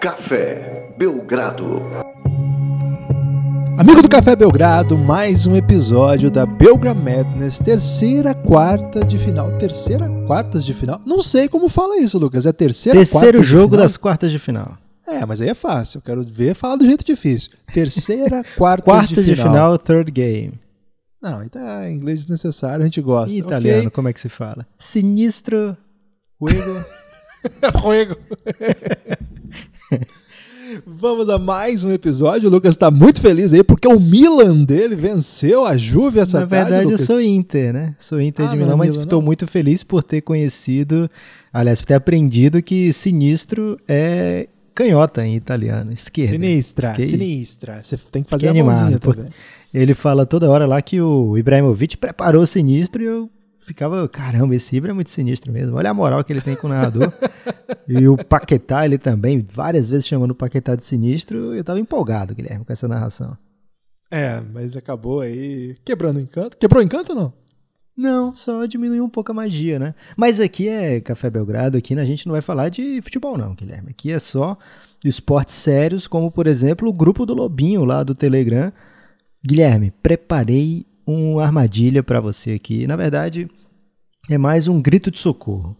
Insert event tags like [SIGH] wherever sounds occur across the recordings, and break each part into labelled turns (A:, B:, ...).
A: Café Belgrado.
B: Amigo do Café Belgrado, mais um episódio da Belgra Madness, terceira quarta de final. Terceira quartas de final? Não sei como fala isso, Lucas. É terceira
C: Terceiro
B: quartas
C: jogo
B: de final?
C: das quartas de final.
B: É, mas aí é fácil. Eu quero ver falar do jeito difícil. Terceira [LAUGHS] quartas
C: Quartas
B: de
C: de
B: final.
C: final, third game.
B: Não, então é inglês desnecessário, a gente gosta.
C: Em italiano,
B: ok?
C: como é que se fala? Sinistro. Juego.
B: Ruego. [LAUGHS] [LAUGHS] [LAUGHS] Vamos a mais um episódio. O Lucas está muito feliz aí porque o Milan dele venceu a Juve essa
C: Na
B: tarde.
C: verdade, eu
B: Lucas.
C: sou Inter, né? Sou Inter
B: Ah,
C: de
B: é
C: Milão, mas
B: Milan,
C: estou muito feliz por ter conhecido, aliás, por ter aprendido que sinistro é canhota em italiano, esquerda.
B: Sinistra,
C: Fiquei-
B: sinistra. Você tem que fazer
C: Fiquei
B: a mãozinha
C: animado,
B: também.
C: Ele fala toda hora lá que o Ibrahimovic preparou sinistro e eu ficava, caramba, esse Ibra é muito sinistro mesmo. Olha a moral que ele tem com o narrador. e o Paquetá, ele também, várias vezes chamando o Paquetá de sinistro, eu tava empolgado, Guilherme, com essa narração.
B: É, mas acabou aí quebrando o encanto. Quebrou o encanto ou não?
C: Não, só diminuiu um pouco a magia, né? Mas aqui é Café Belgrado, aqui a gente não vai falar de futebol não, Guilherme. Aqui é só esportes sérios, como por exemplo o grupo do Lobinho lá do Telegram. Guilherme, preparei uma armadilha pra você aqui. Na verdade, é mais um grito de socorro.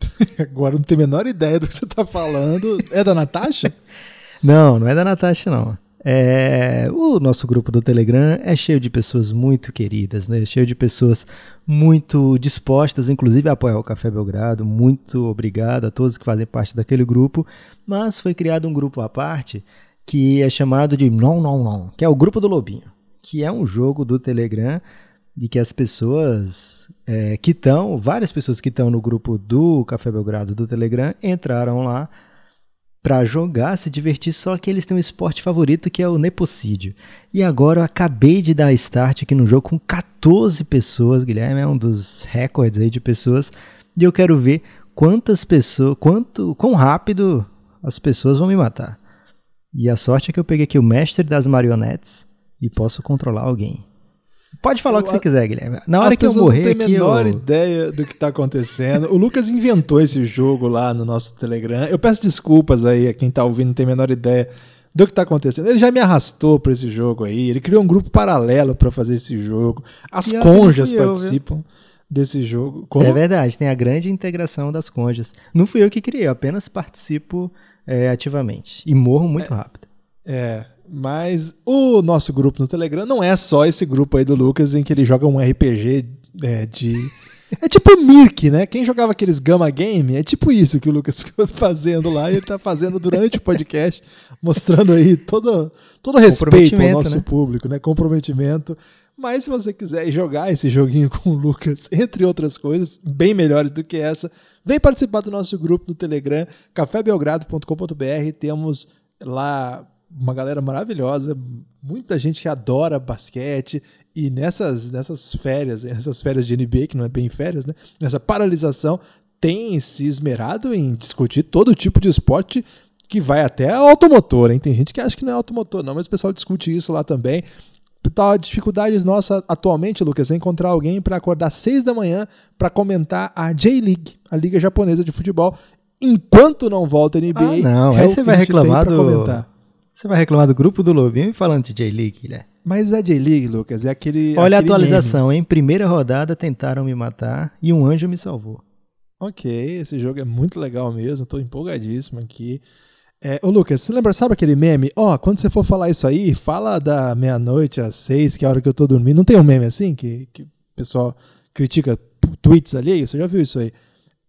C: [LAUGHS]
B: Agora não tenho a menor ideia do que você tá falando. É da Natasha? [LAUGHS]
C: Não, não é da Natasha, não. É, o nosso grupo do Telegram é cheio de pessoas muito queridas, né? Cheio de pessoas muito dispostas, inclusive a apoiar o Café Belgrado. Muito obrigado a todos que fazem parte daquele grupo. Mas foi criado um grupo à parte que é chamado de Não Não Não, que é o grupo do Lobinho, que é um jogo do Telegram de que as pessoas é, que estão, várias pessoas que estão no grupo do Café Belgrado do Telegram entraram lá para jogar, se divertir, só que eles têm um esporte favorito que é o nepocídio. E agora eu acabei de dar start aqui no jogo com 14 pessoas, Guilherme, é um dos recordes aí de pessoas, e eu quero ver quantas pessoas, quanto, quão rápido as pessoas vão me matar. E a sorte é que eu peguei aqui o mestre das marionetes e posso controlar alguém. Pode falar o que você quiser, Guilherme. Na hora que eu
B: pessoas
C: morrer
B: não têm a menor
C: eu...
B: ideia do que tá acontecendo. O Lucas inventou esse jogo lá no nosso Telegram. Eu peço desculpas aí a quem tá ouvindo não tem a menor ideia do que tá acontecendo. Ele já me arrastou pra esse jogo aí. Ele criou um grupo paralelo pra fazer esse jogo. As
C: não
B: conjas
C: eu, viu?
B: participam desse jogo. Como?
C: É verdade, tem a grande integração das conjas. Não fui eu que criei, eu apenas participo é, ativamente. E morro muito rápido.
B: É, mas o nosso grupo no Telegram não é só esse grupo aí do Lucas em que ele joga um RPG é, de. É tipo Mirk, né? Quem jogava aqueles Gama Game é tipo isso que o Lucas [LAUGHS] ficou fazendo lá e ele tá fazendo durante o podcast, mostrando aí todo, todo respeito ao nosso
C: né?
B: público, né? Comprometimento. Mas se você quiser jogar esse joguinho [LAUGHS] com o Lucas, entre outras coisas, bem melhores do que essa, vem participar do nosso grupo no Telegram, cafébelgrado.com.br. Temos lá uma galera maravilhosa, muita gente que adora basquete. E nessas, nessas férias, nessas férias de NBA, que não é bem férias, né? Nessa paralisação, tem se esmerado em discutir todo tipo de esporte que vai até automotor, hein? Tem gente que acha que não é automotor, não, mas o pessoal discute isso lá também. Tá, a dificuldade nossa atualmente, Lucas, é encontrar alguém para acordar às 6 da manhã para comentar a J-League, a Liga Japonesa de Futebol, enquanto não volta a NBA.
C: Ah, não.
B: é
C: Aí
B: o
C: você vai reclamar do. Você vai reclamar do grupo do Lobinho e falando de J-League, Guilherme.
B: Mas a J-League, Lucas, é aquele.
C: Olha a
B: aquele
C: atualização, em primeira rodada tentaram me matar e um anjo me salvou.
B: Ok, esse jogo é muito legal mesmo, tô empolgadíssimo aqui. É, ô Lucas, você lembra, sabe aquele meme? Ó, quando você for falar isso aí, fala da meia-noite às seis, que é a hora que eu tô dormindo. Não tem um meme assim que, que o pessoal critica tweets alheios? Você já viu isso aí?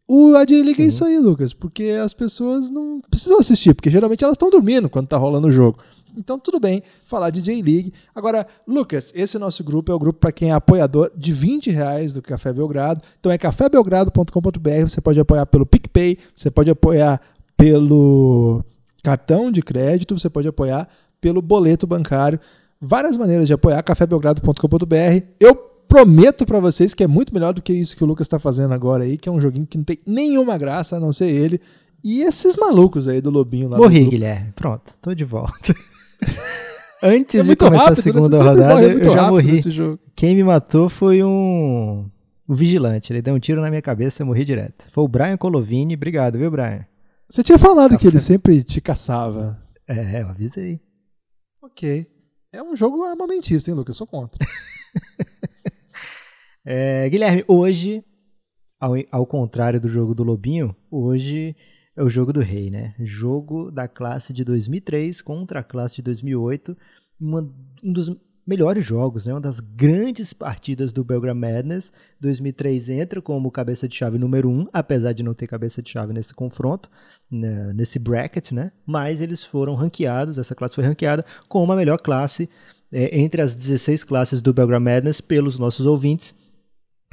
B: O a J-League é isso aí, Lucas, porque as pessoas não precisam assistir, porque geralmente elas estão dormindo quando tá rolando o jogo. Então, tudo bem falar de J-League. Agora, Lucas, esse nosso grupo é o grupo para quem é apoiador de 20 reais do Café Belgrado. Então é cafébelgrado.com.br. Você pode apoiar pelo PicPay, você pode apoiar pelo cartão de crédito, você pode apoiar pelo boleto bancário. Várias maneiras de apoiar, cafébelgrado.com.br. Eu prometo para vocês que é muito melhor do que isso que o Lucas está fazendo agora aí, que é um joguinho que não tem nenhuma graça, a não ser ele. E esses malucos aí do Lobinho lá
C: Morri. Guilherme. Pronto, tô de volta. [LAUGHS] Antes
B: É
C: de começar
B: rápido,
C: a segunda
B: né? Sempre
C: rodada,
B: morre muito
C: eu já morri.
B: nesse jogo.
C: Quem me matou foi um, um vigilante. Ele deu um tiro na minha cabeça e eu morri direto. Foi o Brian Colovini. Obrigado, viu, Brian?
B: Você tinha falado Café. que ele sempre te caçava.
C: É, eu avisei.
B: Ok. É um jogo armamentista, hein, Lucas? Eu sou contra. [LAUGHS]
C: é, Guilherme, hoje, ao, ao contrário do jogo do Lobinho, hoje é o jogo do rei, né? Jogo da classe de 2003 contra a classe de 2008. Uma, um dos melhores jogos, né? Uma das grandes partidas do Belgram Madness. 2003 entra como cabeça de chave número 1, um, apesar de não ter cabeça de chave nesse confronto, né? nesse bracket, né? Mas eles foram ranqueados, essa classe foi ranqueada como a melhor classe é, entre as 16 classes do Belgram Madness pelos nossos ouvintes.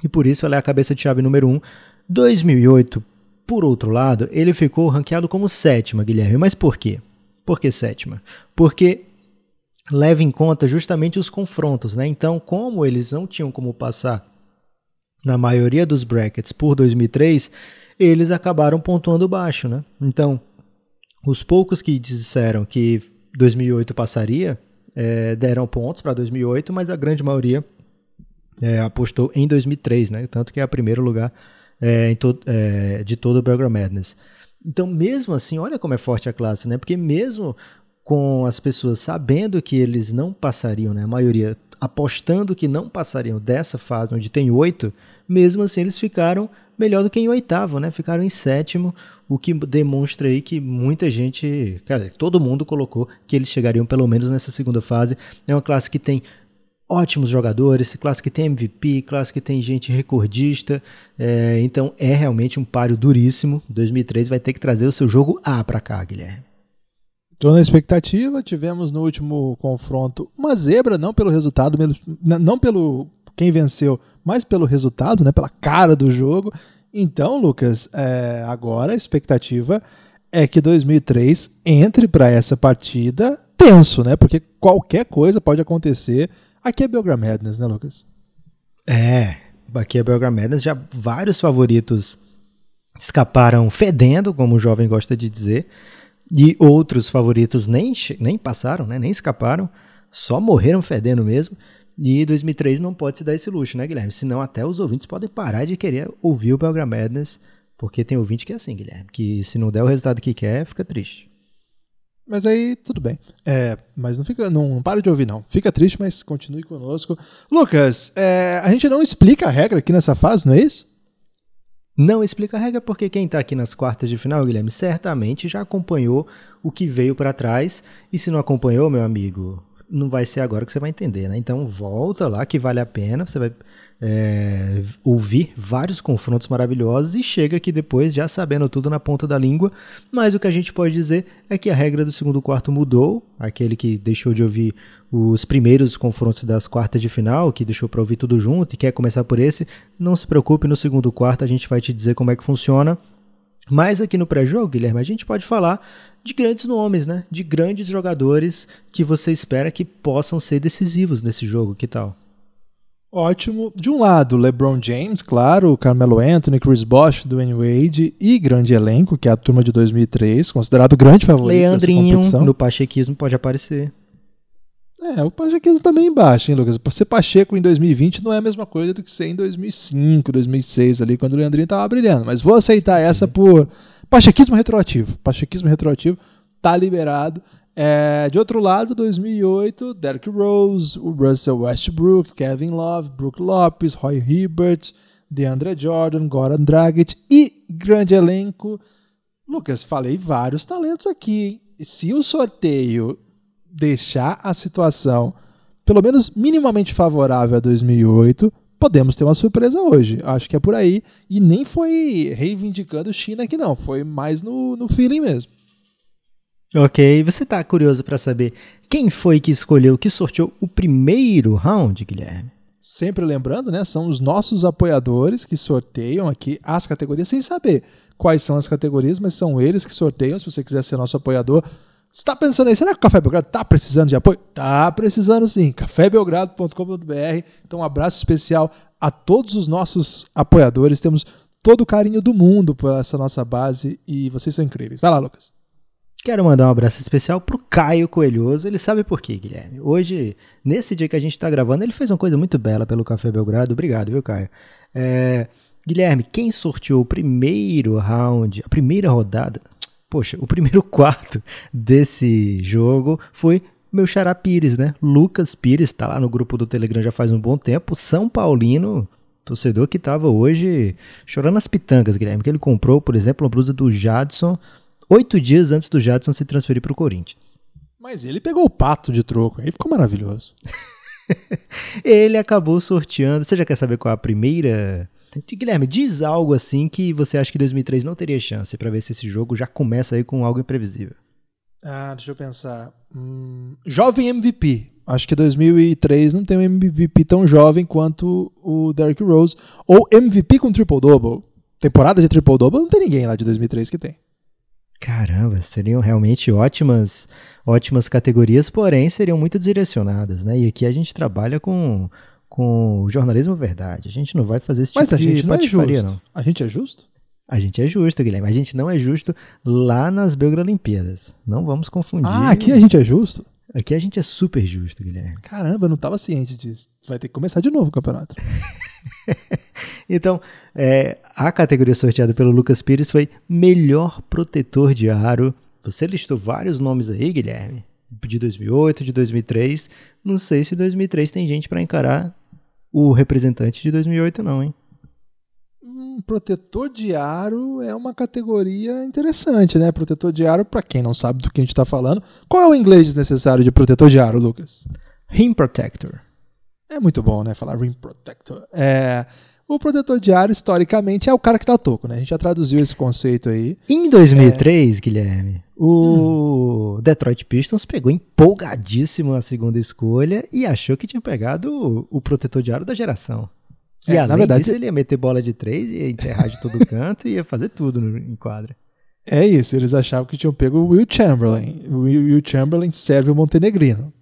C: E por isso ela é a cabeça de chave número 1. Um. 2008, por outro lado, ele ficou ranqueado como sétima, Guilherme. Mas por quê? Por que sétima? Porque leva em conta justamente os confrontos, né? Então, como eles não tinham como passar na maioria dos brackets por 2003, eles acabaram pontuando baixo, né? Então, os poucos que disseram que 2008 passaria é, deram pontos para 2008, mas a grande maioria é, apostou em 2003, né? Tanto que é o primeiro lugar é, to, é, de todo o Belgram Madness. Então, mesmo assim, olha como é forte a classe, né? Porque mesmo com as pessoas sabendo que eles não passariam, né? A maioria apostando que não passariam dessa fase onde tem oito, mesmo assim eles ficaram melhor do que em oitavo, né? Ficaram em sétimo, o que demonstra aí que muita gente, cara, todo mundo colocou que eles chegariam pelo menos nessa segunda fase. É uma classe que tem ótimos jogadores, classe que tem MVP, classe que tem gente recordista, é, então é realmente um páreo duríssimo. 2003 vai ter que trazer o seu jogo A para cá, Guilherme.
B: Estou na expectativa. Tivemos no último confronto uma zebra, não pelo resultado, não pelo quem venceu, mas pelo resultado, né, pela cara do jogo. Então, Lucas, é, agora a expectativa é que 2003 entre para essa partida tenso, né? Porque qualquer coisa pode acontecer. Aqui é Belgram Madness, né, Lucas?
C: É, aqui é Belgram Madness. Já vários favoritos escaparam fedendo, como o jovem gosta de dizer. E outros favoritos nem, nem passaram, né? nem escaparam, só morreram fedendo mesmo. E 2003 não pode se dar esse luxo, né, Guilherme? Senão até os ouvintes podem parar de querer ouvir o Belgram Madness, porque tem ouvinte que é assim, Guilherme, que se não der o resultado que quer, fica triste.
B: Mas aí tudo bem. É, mas não fica, não, não para de ouvir não. Fica triste, mas continue conosco. Lucas, é, a gente não explica a regra aqui nessa fase, não é isso?
C: Não explica a regra porque quem está aqui nas quartas de final, Guilherme, certamente já acompanhou o que veio para trás. E se não acompanhou, meu amigo, não vai ser agora que você vai entender, né? Então volta lá que vale a pena. Você vai é, ouvir vários confrontos maravilhosos e chega aqui depois já sabendo tudo na ponta da língua. Mas o que a gente pode dizer é que a regra do segundo quarto mudou. Aquele que deixou de ouvir os primeiros confrontos das quartas de final, que deixou para ouvir tudo junto e quer começar por esse, não se preocupe, no segundo quarto a gente vai te dizer como é que funciona. Mas aqui no pré-jogo, Guilherme, a gente pode falar de grandes nomes, né? De grandes jogadores que você espera que possam ser decisivos nesse jogo. Que tal?
B: Ótimo. De um lado, LeBron James, claro, Carmelo Anthony, Chris Bosh, Dwayne Wade e grande elenco, que é a turma de 2003, considerado grande favorito
C: Leandrinho,
B: dessa competição.
C: no pachequismo pode aparecer.
B: É, o pachequismo também embaixo, hein, Lucas? Ser Pacheco em 2020 não é a mesma coisa do que ser em 2005, 2006 ali, quando o Leandrinho tava brilhando. Mas vou aceitar essa por pachequismo retroativo. Pachequismo retroativo tá liberado. É, de outro lado, 2008, Derrick Rose, o Russell Westbrook, Kevin Love, Brook Lopes, Roy Hibbert, DeAndre Jordan, Goran Dragic e grande elenco. Lucas, falei vários talentos aqui. Hein? Se o sorteio deixar a situação pelo menos minimamente favorável a 2008, podemos ter uma surpresa hoje. Acho que é por aí. E nem foi reivindicando China aqui, não. Foi mais no, no feeling mesmo.
C: Ok, você está curioso para saber quem foi que escolheu, que sorteou o primeiro round, Guilherme?
B: Sempre lembrando, né? São os nossos apoiadores que sorteiam aqui as categorias, sem saber quais são as categorias, mas são eles que sorteiam. Se você quiser ser nosso apoiador, está pensando aí, será que o Café Belgrado está precisando de apoio? Está precisando sim. cafébelgrado.com.br. Então, um abraço especial a todos os nossos apoiadores. Temos todo o carinho do mundo por essa nossa base e vocês são incríveis. Vai lá, Lucas.
C: Quero mandar um abraço especial pro Caio Coelhoso. Ele sabe por quê, Guilherme. Hoje, nesse dia que a gente está gravando, ele fez uma coisa muito bela pelo Café Belgrado. Obrigado, viu, Caio? É, Guilherme, quem sorteou o primeiro round, a primeira rodada, Poxa, o primeiro [LAUGHS] quarto desse jogo foi meu xará Pires, né? Lucas Pires está lá no grupo do Telegram já faz um bom tempo. São Paulino, torcedor que estava hoje chorando as pitangas, Guilherme, que ele comprou, por exemplo, uma blusa do Jadson oito dias antes do Jadson se transferir para o Corinthians.
B: Mas ele pegou o pato de troco, aí ficou maravilhoso. [LAUGHS]
C: ele acabou sorteando. Você já quer saber qual é a primeira? Guilherme, diz algo assim que você acha que 2003 não teria chance para ver se esse jogo já começa aí com algo imprevisível.
B: Ah, deixa eu pensar. Hum, jovem MVP. Acho que 2003 não tem um MVP tão jovem quanto o Derrick Rose. Ou MVP com triple-double. Temporada de triple-double não tem ninguém lá de 2003 que tem.
C: Caramba, seriam realmente ótimas, ótimas categorias, porém seriam muito direcionadas, né? E aqui a gente trabalha com, com jornalismo verdade. A gente não vai fazer esse
B: Mas
C: tipo
B: a gente
C: de
B: não é justo.
C: não.
B: A gente é justo?
C: A gente é justo, Guilherme. A gente não é justo lá nas Belgrolimpíadas. Não vamos confundir.
B: Ah, aqui a gente é justo?
C: Aqui a gente é super justo, Guilherme.
B: Caramba, eu não estava ciente disso. Vai ter que começar de novo o campeonato. [LAUGHS]
C: Então, é, a categoria sorteada pelo Lucas Pires foi melhor protetor de aro. Você listou vários nomes aí, Guilherme. De 2008, de 2003. Não sei se 2003 tem gente para encarar o representante de 2008 não, hein?
B: Um protetor de aro é uma categoria interessante, né? Protetor de aro, para quem não sabe do que a gente está falando. Qual é o inglês necessário de protetor de aro, Lucas?
C: Rim Protector.
B: É muito bom, né? Falar rim protector. É, o protetor de aro, historicamente, é o cara que dá toco, né? A gente já traduziu esse conceito aí.
C: Em 2003, Guilherme, o Detroit Pistons pegou empolgadíssimo a segunda escolha e achou que tinha pegado o, o protetor de aro da geração. E
B: É,
C: além
B: na verdade-
C: disso, ele ia meter bola de três, ia enterrar de todo canto e ia fazer tudo no, em quadra.
B: É isso, eles achavam que tinham pego o Will Chamberlain. O Will, Will Chamberlain serve o Montenegrino.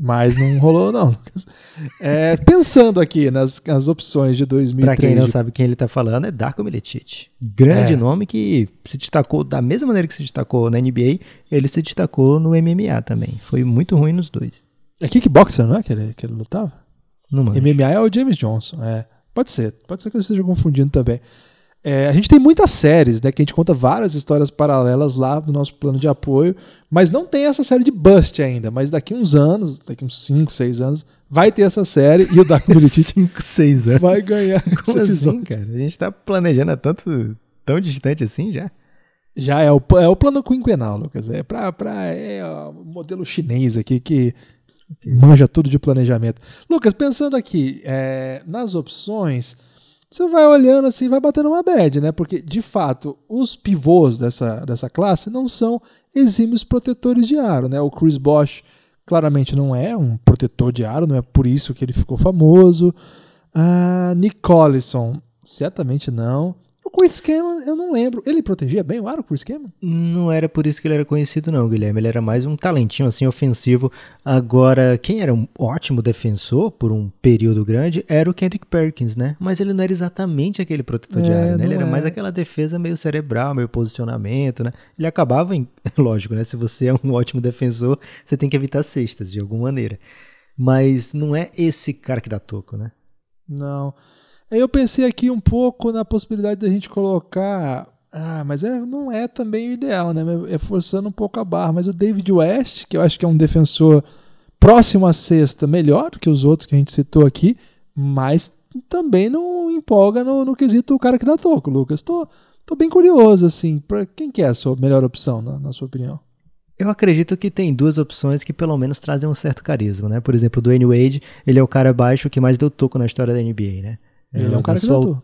B: Mas não rolou, não, Lucas. É, pensando aqui nas, nas opções de 2003.
C: Pra quem não sabe quem ele tá falando, é Darko Milicic. Grande
B: É.
C: nome que se destacou da mesma maneira que se destacou na NBA, ele se destacou no MMA também. Foi muito ruim nos dois.
B: É kickboxer, não é? Que ele, que ele lutava?
C: Não manjo.
B: MMA é o James Johnson. É. Pode ser. Pode ser que eu esteja confundindo também. É, a gente tem muitas séries, né? Que a gente conta várias histórias paralelas lá no nosso plano de apoio, mas não tem essa série de Bust ainda. Mas daqui uns anos, daqui uns 5, 6 anos, vai ter essa série e o Darko Milicic
C: 5, 6 anos.
B: vai ganhar com [LAUGHS]
C: Como
B: esse
C: assim, cara? A gente tá planejando há tanto, tão distante assim já?
B: Já é o, é o plano quinquenal, Lucas. É para pra, é o modelo chinês aqui que manja tudo de planejamento. Lucas, pensando aqui é, nas opções, você vai olhando assim, vai batendo uma bad, né? Porque, de fato, os pivôs dessa, dessa classe não são exímios protetores de aro, né? O Chris Bosh claramente não é um protetor de aro, não é por isso que ele ficou famoso. Ah, Nick Collison, certamente não. O Chris Cameron, eu não lembro. Ele protegia bem o aro, o Chris?
C: Não era por isso que ele era conhecido, não, Guilherme. Ele era mais um talentinho assim ofensivo. Agora, quem era um ótimo defensor por um período grande era o Kendrick Perkins, né? Mas ele não era exatamente aquele protetor de
B: É,
C: área, né? Ele
B: não
C: era
B: é.
C: mais aquela defesa meio cerebral, meio posicionamento, né? Ele acabava, em... [LAUGHS] lógico, né? Se você é um ótimo defensor, você tem que evitar cestas de alguma maneira. Mas não é esse cara que dá toco, né?
B: Não. Aí eu pensei aqui um pouco na possibilidade da gente colocar. Ah, mas é, não é também o ideal, né? É forçando um pouco a barra. Mas o David West, que eu acho que é um defensor próximo à sexta, melhor do que os outros que a gente citou aqui, mas também não empolga no, no quesito o cara que dá toco, Lucas. Tô, tô bem curioso, assim. Pra quem que é a sua melhor opção, na, na sua opinião?
C: Eu acredito que tem duas opções que pelo menos trazem um certo carisma, né? Por exemplo, o Dwayne Wade, ele é o cara baixo que mais deu toco na história da NBA, né?
B: Ele é um cara
C: da
B: que
C: sua.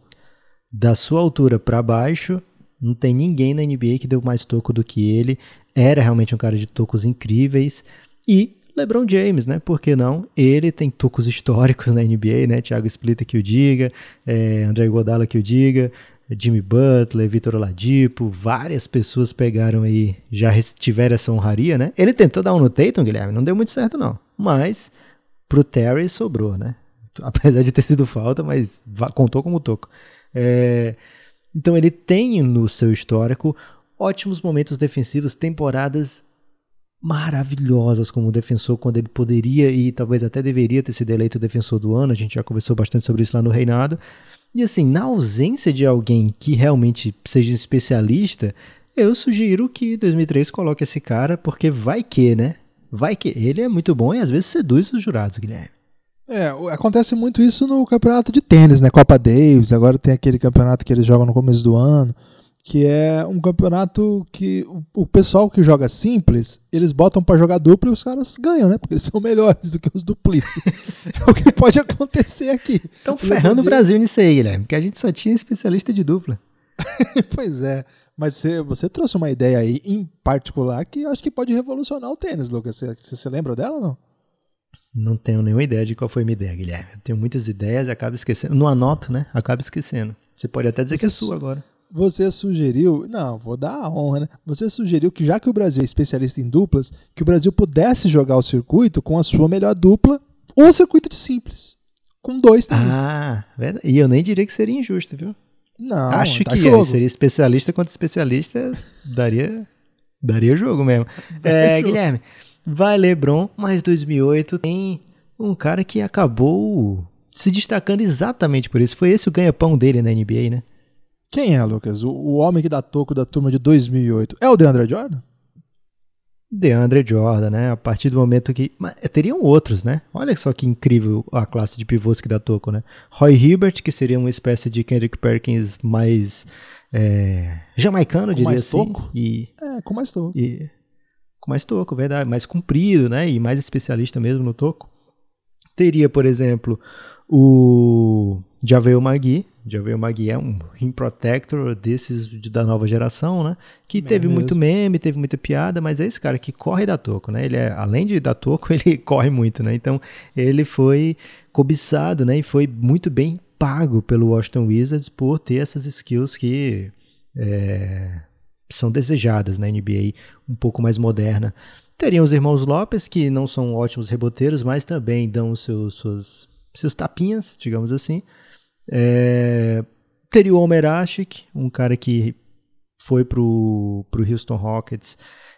C: Da sua altura para baixo, não tem ninguém na NBA que deu mais toco do que ele. Era realmente um cara de tocos incríveis. E LeBron James, né? Por que não? Ele tem tocos históricos na NBA, né? Thiago Splitter que o diga, é, André Godala que o diga, Jimmy Butler, Vitor Oladipo, várias pessoas pegaram aí, já tiveram essa honraria, né? Ele tentou dar um no Tatum, Guilherme, não deu muito certo não. Mas pro Terry sobrou, né? [LAUGHS] Apesar de ter sido falta, mas contou como toco. É, então ele tem no seu histórico ótimos momentos defensivos, temporadas maravilhosas como defensor, quando ele poderia e talvez até deveria ter sido eleito defensor do ano. A gente já conversou bastante sobre isso lá no Reinado. E assim, na ausência de alguém que realmente seja um especialista, Eu sugiro que 2003 coloque esse cara, porque vai que, né? Vai que. Ele é muito bom e às vezes seduz os jurados, Guilherme.
B: É, acontece muito isso no campeonato de tênis, né? Copa Davis, agora tem aquele campeonato que eles jogam no começo do ano, que é um campeonato que o pessoal que joga simples, eles botam para jogar duplo e os caras ganham, né? Porque eles [LAUGHS] são melhores do que os duplistas. [LAUGHS] é o que pode acontecer aqui.
C: Estão ferrando o Brasil nisso aí, Guilherme, porque a gente só tinha especialista de dupla. [LAUGHS]
B: pois é. Mas você, você, trouxe uma ideia aí em particular que eu acho que pode revolucionar o tênis, Lucas. Você, você lembra dela ou não?
C: Não tenho nenhuma ideia de qual foi a minha ideia, Guilherme. Eu tenho muitas ideias e acabo esquecendo. Não anoto, né? Acabo esquecendo. Você pode até dizer você que é sua agora.
B: Você sugeriu, não, vou dar a honra, né? Você sugeriu que já que o Brasil é especialista em duplas, que o Brasil pudesse jogar o circuito com a sua melhor dupla ou circuito de simples. Com dois
C: também. Ah, verdade. E eu nem diria que seria injusto, viu?
B: Não,
C: Acho
B: tá
C: que
B: jogo.
C: É, seria especialista contra especialista, daria, daria jogo mesmo. [LAUGHS] É. Guilherme, vai LeBron, mas 2008 tem um cara que acabou se destacando exatamente por isso. Foi esse o ganha-pão dele na NBA, né?
B: Quem é, Lucas? O, o, homem que dá toco da turma de 2008 é o DeAndre Jordan?
C: DeAndre Jordan, né? A partir do momento que. Mas teriam outros, né? Olha só que incrível a classe de pivôs que dá toco, né? Roy Hibbert, que seria uma espécie de Kendrick Perkins mais. É, jamaicano, com diria
B: mais
C: assim.
B: Toco?
C: E,
B: é, com mais toco.
C: E, com mais toco, verdade. Mais comprido, né? E mais especialista mesmo no toco. Teria, por exemplo, o Javel Magui. Javel Magui é um rim protector desses da nova geração, né? Que teve
B: mesmo.
C: muito meme, teve muita piada, mas é esse cara que corre da toco, né? Ele é, além de dar toco, [LAUGHS] ele corre muito, né? Então, ele foi cobiçado, né? E foi muito bem pago pelo Washington Wizards por ter essas skills que é, são desejadas na NBA, um pouco mais moderna. Teriam os irmãos Lopes, que não são ótimos reboteiros, mas também dão seus, seus, seus tapinhas, digamos assim. É, teria o Ashik, um cara que foi pro, pro Houston Rockets.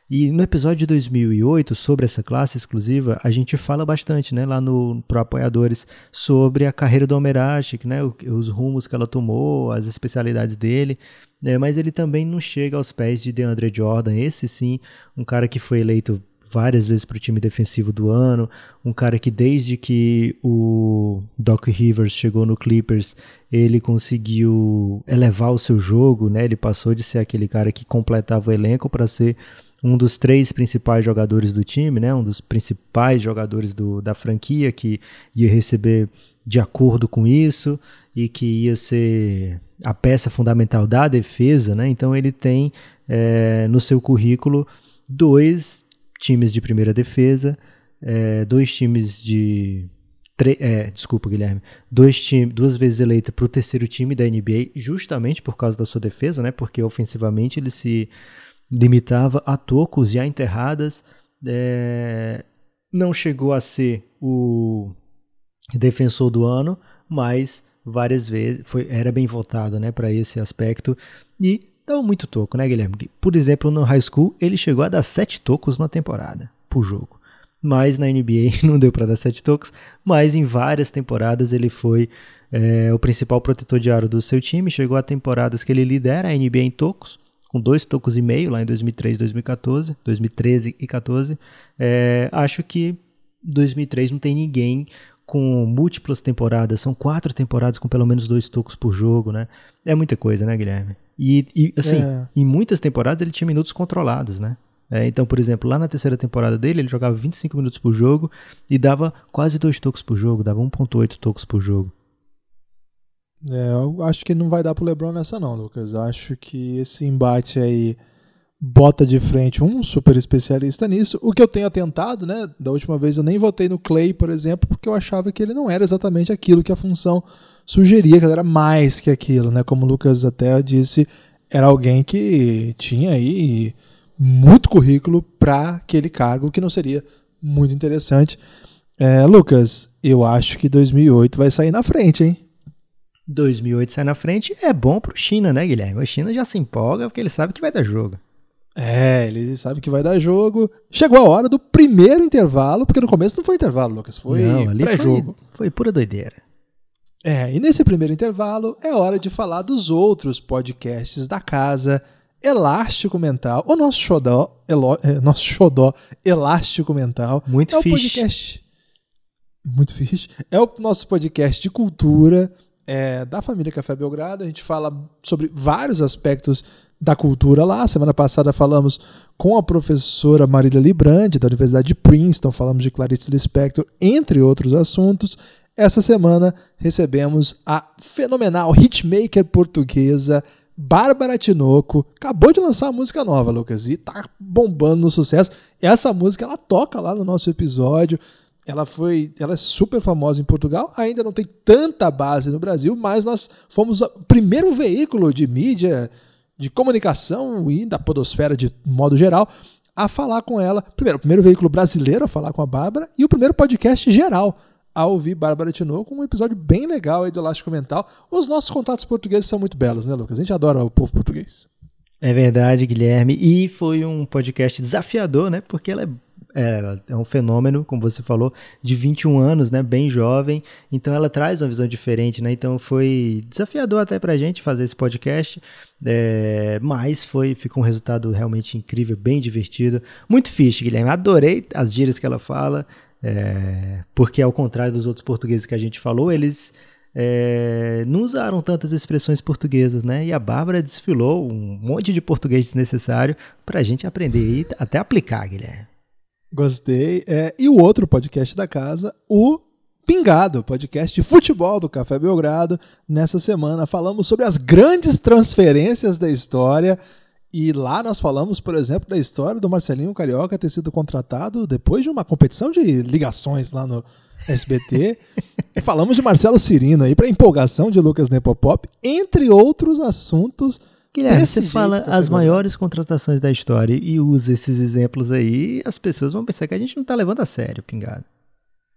C: E no episódio de 2008, sobre essa classe exclusiva, a gente fala bastante, né, lá no Pro Apoiadores, sobre a carreira do Ashik, né, os rumos que ela tomou, as especialidades dele, né, mas ele também não chega aos pés de DeAndre Jordan, esse sim, um cara que foi eleito várias vezes para o time defensivo do ano, um cara que desde que o Doc Rivers chegou no Clippers, ele conseguiu elevar o seu jogo, né? Ele passou de ser aquele cara que completava o elenco para ser um dos três principais jogadores do time, né? Um dos principais jogadores do, da franquia que ia receber de acordo com isso e que ia ser a peça fundamental da defesa, né? Então ele tem é, no seu currículo dois times de primeira defesa, é, dois times de. É, desculpa, Guilherme. Dois time, duas vezes eleito para o terceiro time da NBA, justamente por causa da sua defesa, né? Porque ofensivamente ele se limitava a tocos e a enterradas. É, não chegou a ser o defensor do ano, mas várias vezes foi, era bem votado né, para esse aspecto. E dava muito toco, né, Guilherme? Por exemplo, no high school, ele chegou a dar sete tocos na temporada por jogo. Mas na NBA [LAUGHS] não deu para dar sete tocos, mas em várias temporadas ele foi é, o principal protetor de aro do seu time. Chegou a temporadas que ele lidera a NBA em tocos, com dois tocos e meio lá em 2003, 2014, 2013 e 14. É, acho que 2003 não tem ninguém com múltiplas temporadas, são quatro temporadas com pelo menos dois tocos por jogo, né? É muita coisa, né, Guilherme? E, e assim, é. em muitas temporadas ele tinha minutos controlados, né? É, então, por exemplo, lá na terceira temporada dele, ele jogava 25 minutos por jogo e dava quase dois tocos por jogo, dava 1.8 tocos por jogo.
B: É, eu acho que não vai dar pro LeBron nessa não, Lucas. Eu acho que esse embate aí bota de frente um super especialista nisso. O que eu tenho atentado, né? Da última vez eu nem votei no Clay, por exemplo, porque eu achava que ele não era exatamente aquilo que a função sugeria, que ele era mais que aquilo, né? Como o Lucas até disse, era alguém que tinha aí muito currículo para aquele cargo, que não seria muito interessante. É, Lucas, eu acho que 2008 vai sair na frente, hein?
C: 2008 sai na frente é bom pro China, né, Guilherme? O China já se empolga porque ele sabe que vai dar jogo.
B: É, ele sabe que vai dar jogo. Chegou a hora do primeiro intervalo, porque no começo não foi intervalo, Lucas, foi pré-jogo.
C: Foi, foi pura doideira.
B: É, e nesse primeiro intervalo é hora de falar dos outros podcasts da casa. Elástico Mental, o nosso xodó, elo, é, nosso xodó Elástico Mental.
C: Muito
B: é o
C: fixe.
B: podcast. Muito fixe. É o nosso podcast de cultura é, da família Café Belgrado. A gente fala sobre vários aspectos da cultura lá. Semana passada falamos com a professora Marília Librandi, da Universidade de Princeton, falamos de Clarice Lispector, entre outros assuntos. Essa semana recebemos a fenomenal hitmaker portuguesa Bárbara Tinoco. Acabou de lançar a música nova, Lucas, e tá bombando no sucesso. Essa música ela toca lá no nosso episódio. Ela foi, ela é super famosa em Portugal, ainda não tem tanta base no Brasil, mas nós fomos o primeiro veículo de mídia, de comunicação e da podosfera de modo geral a falar com ela. Primeiro, o primeiro veículo brasileiro a falar com a Bárbara e o primeiro podcast geral a ouvir Bárbara Tinoco, um episódio bem legal aí do Elástico Mental. Os nossos contatos portugueses são muito belos, né, Lucas? A gente adora o povo português.
C: É verdade, Guilherme. E foi um podcast desafiador, né? Porque ela é é, é, um fenômeno, como você falou, de 21 anos, né, bem jovem, então ela traz uma visão diferente, né, então foi desafiador até pra gente fazer esse podcast, é, mas foi, ficou um resultado realmente incrível, bem divertido, muito fixe, Guilherme, adorei as gírias que ela fala, é, porque ao contrário dos outros portugueses que a gente falou, eles é, não usaram tantas expressões portuguesas, né? E a Bárbara desfilou um monte de português desnecessário para a gente aprender e até aplicar, Guilherme.
B: Gostei. É, e o outro podcast da casa, o Pingado, podcast de futebol do Café Belgrado. Nessa semana falamos sobre as grandes transferências da história. E lá nós falamos, por exemplo, da história do Marcelinho Carioca ter sido contratado depois de uma competição de ligações lá no SBT. e falamos de Marcelo Cirino aí para empolgação de Lucas Nepopop, entre outros assuntos
C: Guilherme, você fala as maiores contratações da história e usa esses exemplos aí, as pessoas vão pensar que a gente não está levando a sério o pingado.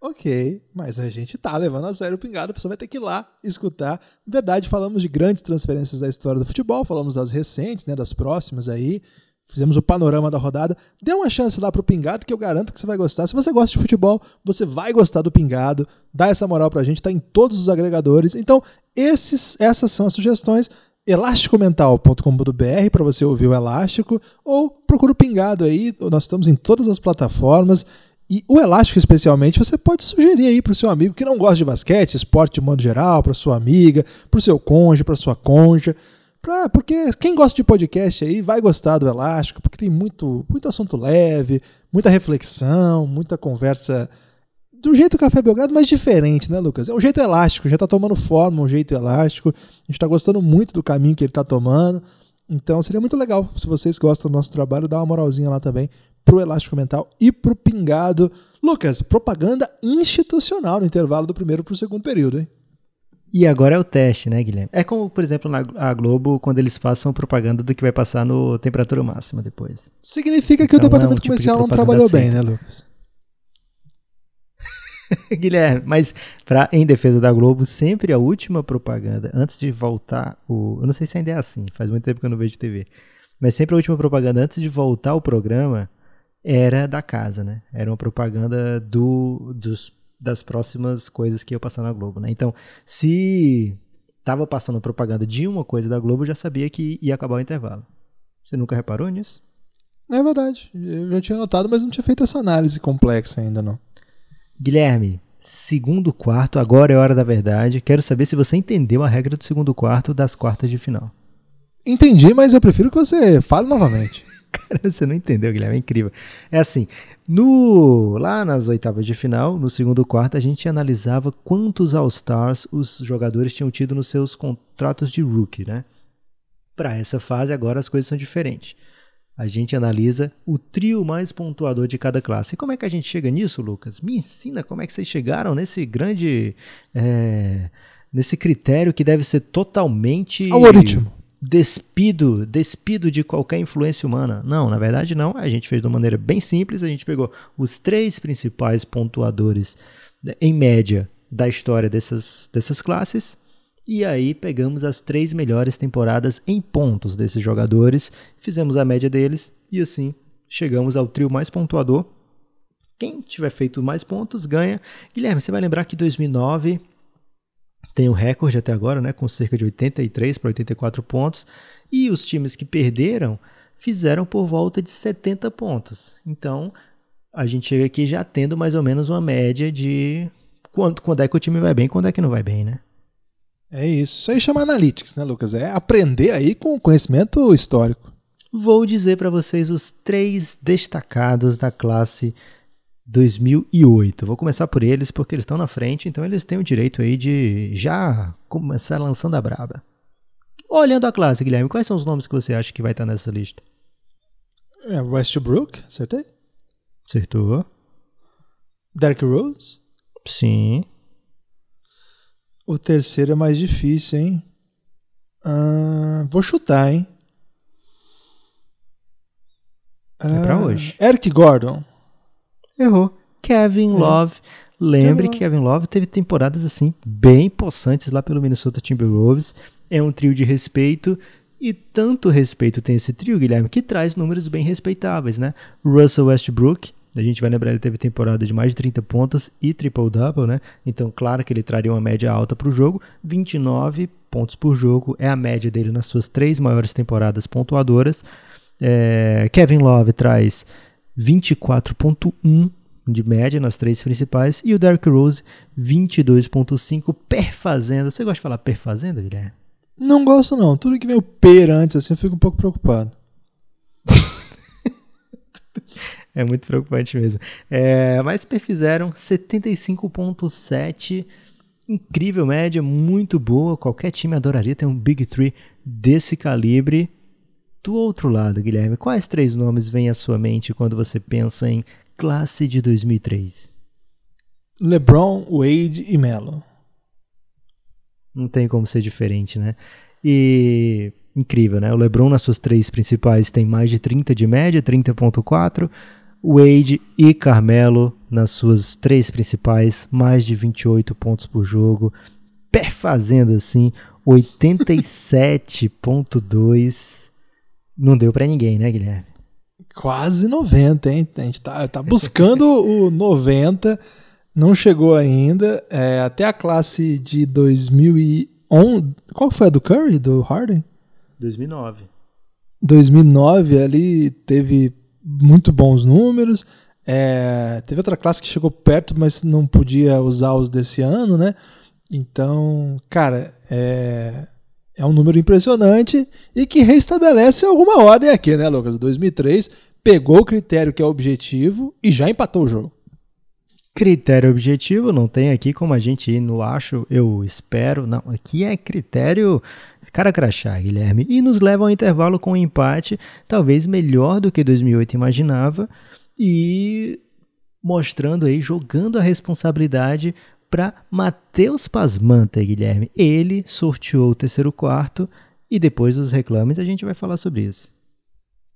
B: Ok, mas a gente tá levando a sério o pingado, a pessoa vai ter que ir lá escutar. Verdade, falamos de grandes transferências da história do futebol, falamos das recentes, né, das próximas aí. Fizemos o panorama da rodada. Dê uma chance lá pro Pingado, que eu garanto que você vai gostar. Se você gosta de futebol, você vai gostar do Pingado. Dá essa moral pra gente, tá em todos os agregadores. Então, esses, essas são as sugestões elasticomental.com.br para você ouvir o Elástico ou procura o Pingado aí, nós estamos em todas as plataformas. E o Elástico, especialmente, você pode sugerir aí para o seu amigo que não gosta de basquete, esporte de modo geral, para sua amiga, para o seu cônjuge, para sua conja. Pra, porque quem gosta de podcast aí vai gostar do Elástico, porque tem muito, muito assunto leve, muita reflexão, muita conversa do jeito Café Belgrado, mas diferente, né, Lucas? É um jeito elástico, já está tomando forma, um jeito elástico. A gente está gostando muito do caminho que ele está tomando. Então seria muito legal, se vocês gostam do nosso trabalho, dar uma moralzinha lá também pro Elástico Mental e pro Pingado. Lucas, propaganda institucional no intervalo do primeiro pro segundo período, hein?
C: E agora é o teste, né, Guilherme? É como, por exemplo, na Globo, quando eles passam propaganda do que vai passar no temperatura máxima depois.
B: Significa que então, o departamento é um tipo comercial de não trabalhou bem, né, Lucas? [LAUGHS]
C: Guilherme, mas pra, em defesa da Globo, sempre a última propaganda, antes de voltar o. Eu não sei se ainda é assim, faz muito tempo que eu não vejo TV. Mas sempre a última propaganda, antes de voltar o programa, era da casa, né? Era uma propaganda do, dos, das próximas coisas que ia passar na Globo, né? Então, se tava passando propaganda de uma coisa da Globo, eu já sabia que ia acabar o intervalo. Você nunca reparou nisso?
B: É verdade. Eu já tinha notado, mas não tinha feito essa análise complexa ainda, não.
C: Guilherme, segundo quarto, agora é hora da verdade. Quero saber se você entendeu a regra do segundo quarto das quartas de final.
B: Entendi, mas eu prefiro que você fale novamente. [LAUGHS]
C: Cara, você não entendeu, Guilherme, é incrível. É assim, no lá nas oitavas de final, no segundo quarto, a gente analisava quantos All-Stars os jogadores tinham tido nos seus contratos de rookie, né? Para essa fase, agora as coisas são diferentes a gente analisa o trio mais pontuador de cada classe. E como é que a gente chega nisso, Lucas? Me ensina como é que vocês chegaram nesse grande. É, nesse critério que deve ser totalmente.
B: Algoritmo.
C: Despido, despido de qualquer influência humana. Não, na verdade não. A gente fez de uma maneira bem simples. A gente pegou os três principais pontuadores, né, em média, da história dessas, dessas classes e aí pegamos as três melhores temporadas em pontos desses jogadores, fizemos a média deles e assim chegamos ao trio mais pontuador. Quem tiver feito mais pontos ganha. Guilherme, você vai lembrar que 2009 tem o recorde até agora, né, com cerca de 83 para 84 pontos, e os times que perderam fizeram por volta de 70 pontos. Então, a gente chega aqui já tendo mais ou menos uma média de quando, quando é que o time vai bem quando é que não vai bem, né?
B: É isso. Isso aí chama analytics, né, Lucas? É aprender aí com conhecimento histórico.
C: Vou dizer para vocês os três destacados da classe 2008. Vou começar por eles porque eles estão na frente, então eles têm o direito aí de já começar lançando a braba. Olhando a classe, Guilherme, quais são os nomes que você acha que vai estar nessa lista?
B: É Westbrook, acertei?
C: Acertou.
B: Derrick Rose?
C: Sim.
B: O terceiro é mais difícil, hein? Ah, vou chutar, hein?
C: É pra hoje.
B: Eric Gordon.
C: Errou. Kevin Love. Lembre
B: Kevin
C: que Kevin Love teve temporadas assim bem possantes lá pelo Minnesota Timberwolves. É um trio de respeito e tanto respeito tem esse trio, Guilherme, que traz números bem respeitáveis, né? Russell Westbrook, a gente vai lembrar, ele teve temporada de mais de 30 pontos e triple-double, né? Então, claro que ele traria uma média alta para o jogo. 29 pontos por jogo é a média dele nas suas três maiores temporadas pontuadoras. É, Kevin Love traz 24.1 de média nas três principais e o Derrick Rose 22.5 perfazendo. Você gosta de falar perfazendo, Guilherme?
B: Não gosto, não. Tudo que vem o per antes, assim, eu fico um pouco preocupado. [LAUGHS]
C: É muito preocupante mesmo. É, mas perfizeram 75.7, incrível média, muito boa. Qualquer time adoraria ter um Big Three desse calibre. Do outro lado, Guilherme, quais três nomes vêm à sua mente quando você pensa em classe de 2003?
B: LeBron, Wade e Melo.
C: Não tem como ser diferente, né? E incrível, né? O LeBron nas suas três principais tem mais de 30 de média, 30.4. Wade e Carmelo nas suas três principais, mais de 28 pontos por jogo, perfazendo assim 87.2. Não deu para ninguém, né, Guilherme?
B: Quase 90, hein? A gente tá, tá buscando o 90, não chegou ainda. É, até a classe de 2011. Qual foi a do Curry, do Harden?
C: 2009.
B: 2009 ali teve muito bons números. É, teve outra classe que chegou perto, mas não podia usar os desse ano, né? Então, cara, é, é um número impressionante e que restabelece alguma ordem aqui, né, Lucas? 2003 pegou o critério que é objetivo e já empatou o jogo.
C: Critério objetivo não tem aqui como a gente ir no acho, eu espero. Não, aqui é critério cara crachá, Guilherme. E nos leva ao intervalo com um empate, talvez melhor do que 2008 imaginava, e mostrando aí, jogando a responsabilidade para Matheus Pasmanta, Guilherme. Ele sorteou o terceiro quarto e depois dos reclames a gente vai falar sobre isso.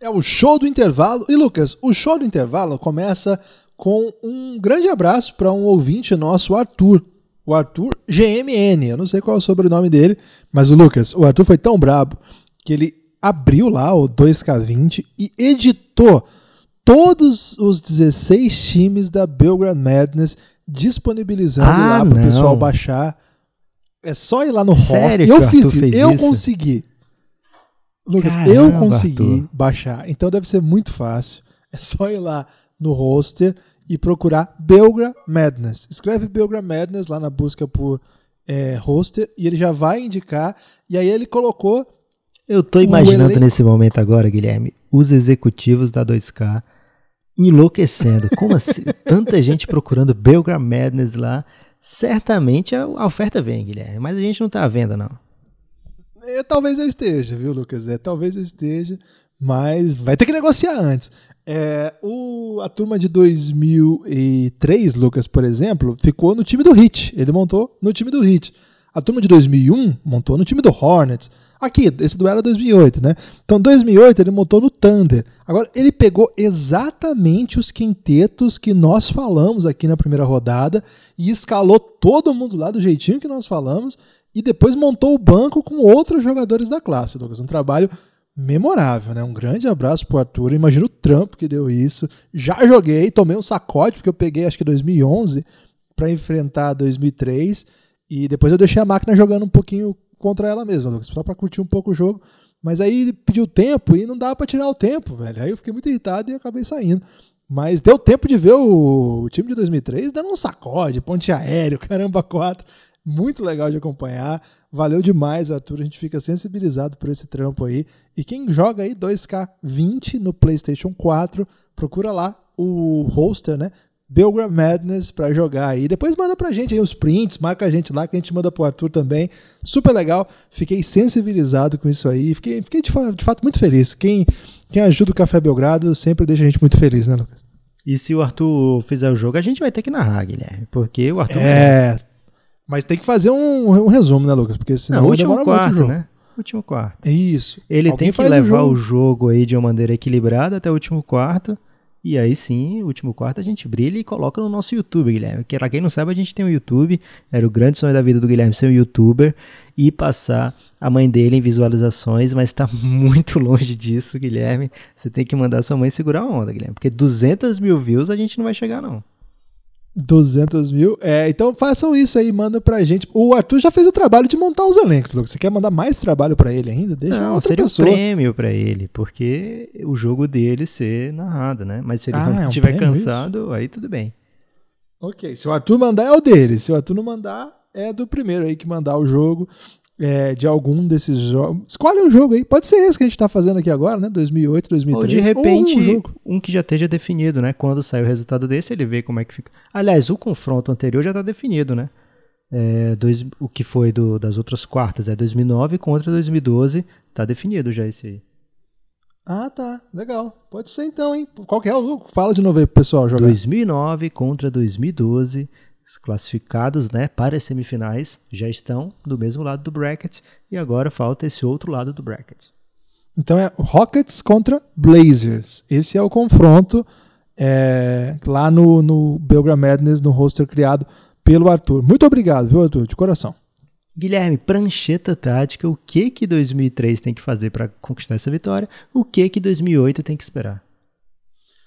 B: É o show do intervalo. E Lucas, o show do intervalo começa com um grande abraço para um ouvinte nosso, Arthur. O Arthur GMN, eu não sei qual é o sobrenome dele, mas o Lucas, o Arthur foi tão brabo que ele abriu lá o 2K20 e editou todos os 16 times da Belgrade Madness, disponibilizando
C: Ah,
B: lá para o pessoal baixar. É só ir lá no
C: Sério
B: roster.
C: que
B: Eu fiz eu
C: isso?
B: consegui. Lucas, eu
C: Caramba,
B: consegui
C: Arthur.
B: baixar. Então deve ser muito fácil. É só ir lá no roster e procurar Belgra Madness. Escreve Belgra Madness lá na busca por é, roster e ele já vai indicar. E aí ele colocou.
C: Eu tô imaginando
B: elenco-
C: nesse momento agora, Guilherme, os executivos da 2K enlouquecendo. Como assim? [LAUGHS] Tanta gente procurando Belgram Madness lá. Certamente a oferta vem, Guilherme, mas a gente não tá à venda, não.
B: É, talvez eu esteja, viu, Lucas? É, talvez eu esteja, mas vai ter que negociar antes. É, o, a turma de 2003, Lucas, por exemplo, ficou no time do Hit. Ele montou no time do Hit. A turma de 2001 montou no time do Hornets. Aqui, esse duelo é 2008, né? Então, 2008 ele montou no Thunder. Agora, ele pegou exatamente os quintetos que nós falamos aqui na primeira rodada e escalou todo mundo lá do jeitinho que nós falamos e depois montou o banco com outros jogadores da classe, Lucas. Um trabalho memorável, né? Um grande abraço pro Arthur. Imagina o trampo que deu isso. Já joguei, tomei um sacode, porque eu peguei acho que 2011 para enfrentar 2003 E depois eu deixei a máquina jogando um pouquinho contra ela mesma, Lucas, só pra curtir um pouco o jogo. Mas aí pediu tempo e não dava pra tirar o tempo, velho. Aí eu fiquei muito irritado e acabei saindo. Mas deu tempo de ver o, o time de 2003 dando um sacode, ponte aéreo, caramba, quatro. Muito legal de acompanhar. Valeu demais, Arthur. A gente fica sensibilizado por esse trampo aí. E quem joga aí 2K20 no PlayStation 4, procura lá o hoster, né? Belgram Madness para jogar aí. Depois manda pra gente aí os prints, marca a gente lá que a gente manda pro Arthur também. Super legal. Fiquei sensibilizado com isso aí. Fiquei, fiquei de, de fato muito feliz. Quem, quem ajuda o Café Belgrado sempre deixa a gente muito feliz, né, Lucas?
C: E se o Arthur fizer o jogo, a gente vai ter que narrar, Guilherme. Porque o Arthur.
B: É. Mas tem que fazer um, um resumo, né, Lucas? Porque senão
C: Não, último
B: demora
C: quarto,
B: muito o jogo.
C: né? Último quarto.
B: Isso.
C: Ele
B: Alguém
C: tem que levar
B: jogo.
C: o jogo aí de uma maneira equilibrada até o último quarto. E aí sim, o último quarto a gente brilha e coloca no nosso YouTube, Guilherme. Que pra quem não sabe, a gente tem um YouTube. Era o grande sonho da vida do Guilherme ser um youtuber e passar a mãe dele em visualizações, mas tá [LAUGHS] muito longe disso, Guilherme. Você tem que mandar sua mãe segurar a onda, Guilherme. Porque 200 mil views a gente não vai chegar, não.
B: 200 mil. É, então façam isso aí, manda pra gente. O Arthur já fez o trabalho de montar os elencos, Lucas. Você quer mandar mais trabalho pra ele ainda? Deixa
C: não,
B: outra
C: seria
B: pessoa.
C: um prêmio pra ele, porque o jogo dele ser narrado, né? Mas se ele
B: Ah,
C: não
B: é um
C: estiver
B: prêmio
C: cansado, aí tudo bem.
B: Ok, se o Arthur mandar é o dele. Se o Arthur não mandar, é do primeiro aí que mandar o jogo é, de algum desses jogos. Escolhe um jogo aí. Pode ser esse que a gente tá fazendo aqui agora, né? 2008, 2003.
C: Ou de repente,
B: um jogo.
C: um que já esteja definido, né? Quando sair o resultado desse, ele vê como é que fica. Aliás, o confronto anterior já está definido, né? É, dois, o que foi do, das outras quartas é 2009 contra 2012. Tá definido já esse aí.
B: Ah, tá. Legal. Pode ser então, hein? Qual que é o jogo? Fala de novo aí pro pessoal jogar.
C: 2009 contra 2012. Os classificados né, para as semifinais já estão do mesmo lado do bracket. E agora falta esse outro lado do bracket.
B: Então é Rockets contra Blazers. Esse é o confronto é, lá no, no Belgram Madness, no roster criado pelo Arthur. Muito obrigado, viu, Arthur? De coração.
C: Guilherme, prancheta tática, o que que 2003 tem que fazer para conquistar essa vitória? O que que 2008 tem que esperar?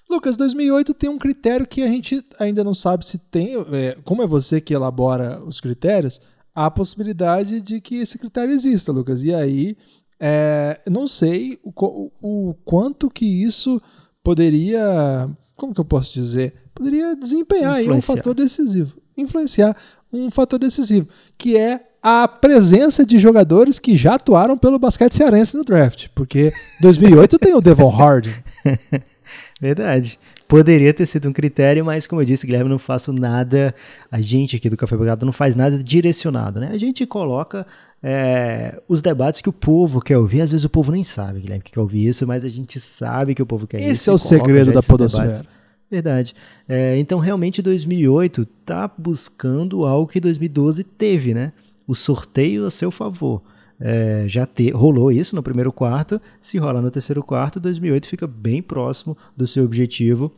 B: Lucas, 2008 tem um critério que a gente ainda não sabe se tem. é, como é você que elabora os critérios, há a possibilidade de que esse critério exista, Lucas. E aí, é, não sei o, co- o quanto que isso poderia. Como que eu posso dizer? Poderia desempenhar aí um fator decisivo. Influenciar um fator decisivo, que é a presença de jogadores que já atuaram pelo basquete cearense no draft. Porque 2008 tem o Devon Hardy. [LAUGHS]
C: Verdade. Poderia ter sido um critério, mas como eu disse, Guilherme, não faço nada. A gente aqui do Café Belgrado não faz nada direcionado, né? A gente coloca é, os debates que o povo quer ouvir. Às vezes o povo nem sabe, Guilherme, que quer ouvir isso, mas a gente sabe que o povo quer isso.
B: Esse é o segredo da podosfera.
C: debates. Verdade. É, então, realmente, 2008 tá buscando algo que 2012 teve, né? O sorteio a seu favor. É, já te, rolou isso no primeiro quarto. Se rolar no terceiro quarto, 2008 fica bem próximo do seu objetivo,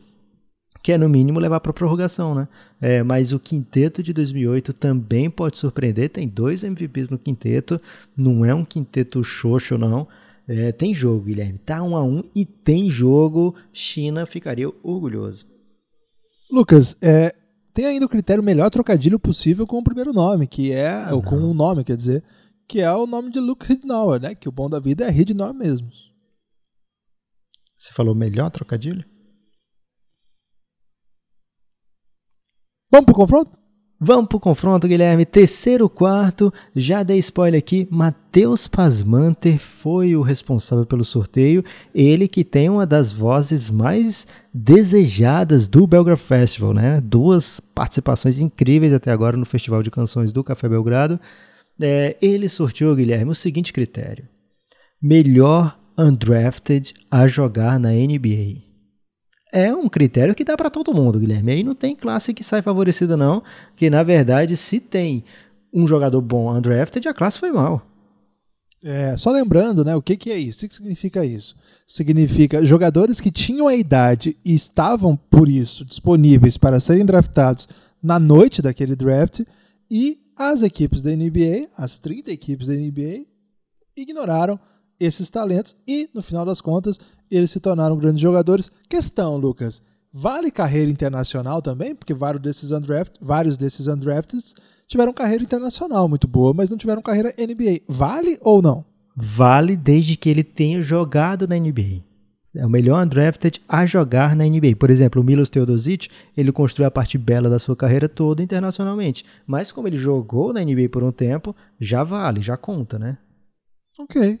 C: que é no mínimo levar para prorrogação, né? É, mas o quinteto de 2008 também pode surpreender. Tem dois MVPs no quinteto. Não é um quinteto xoxo, não. É, tem jogo, Guilherme. Tá um a um e tem jogo. China ficaria orgulhoso.
B: Lucas, é, tem ainda o critério melhor trocadilho possível com o primeiro nome, que é. Ou com o nome, quer dizer, que é o nome de Luke Hidnauer, né? Que o bom da vida é Hidnauer mesmo.
C: Você falou melhor trocadilho?
B: Vamos pro confronto?
C: Vamos pro confronto, Guilherme. Terceiro quarto, já dei spoiler aqui. Matheus Pasmanter foi o responsável pelo sorteio. Ele que tem uma das vozes mais desejadas do Belgrado Festival, né? Duas participações incríveis até agora no Festival de Canções do Café Belgrado. É, ele sorteou, Guilherme, o seguinte critério: melhor undrafted a jogar na NBA é um critério que dá para todo mundo, Guilherme. Aí não tem classe que sai favorecida, não. Que na verdade, se tem um jogador bom undrafted, a classe foi mal.
B: É, só lembrando, né? O que, que é isso? O que, que significa isso? Significa jogadores que tinham a idade e estavam, por isso, disponíveis para serem draftados na noite daquele draft e as equipes da NBA, as 30 equipes da NBA, ignoraram esses talentos e, no final das contas, eles se tornaram grandes jogadores. Questão, Lucas, vale carreira internacional também? Porque vários desses, undraft, vários desses undrafted tiveram carreira internacional muito boa, mas não tiveram carreira NBA. Vale ou não?
C: Vale desde que ele tenha jogado na NBA. É o melhor undrafted a jogar na NBA. Por exemplo, o Milos Teodosic, ele construiu a parte bela da sua carreira toda internacionalmente. Mas como ele jogou na NBA por um tempo, já vale, já conta, né?
B: Ok.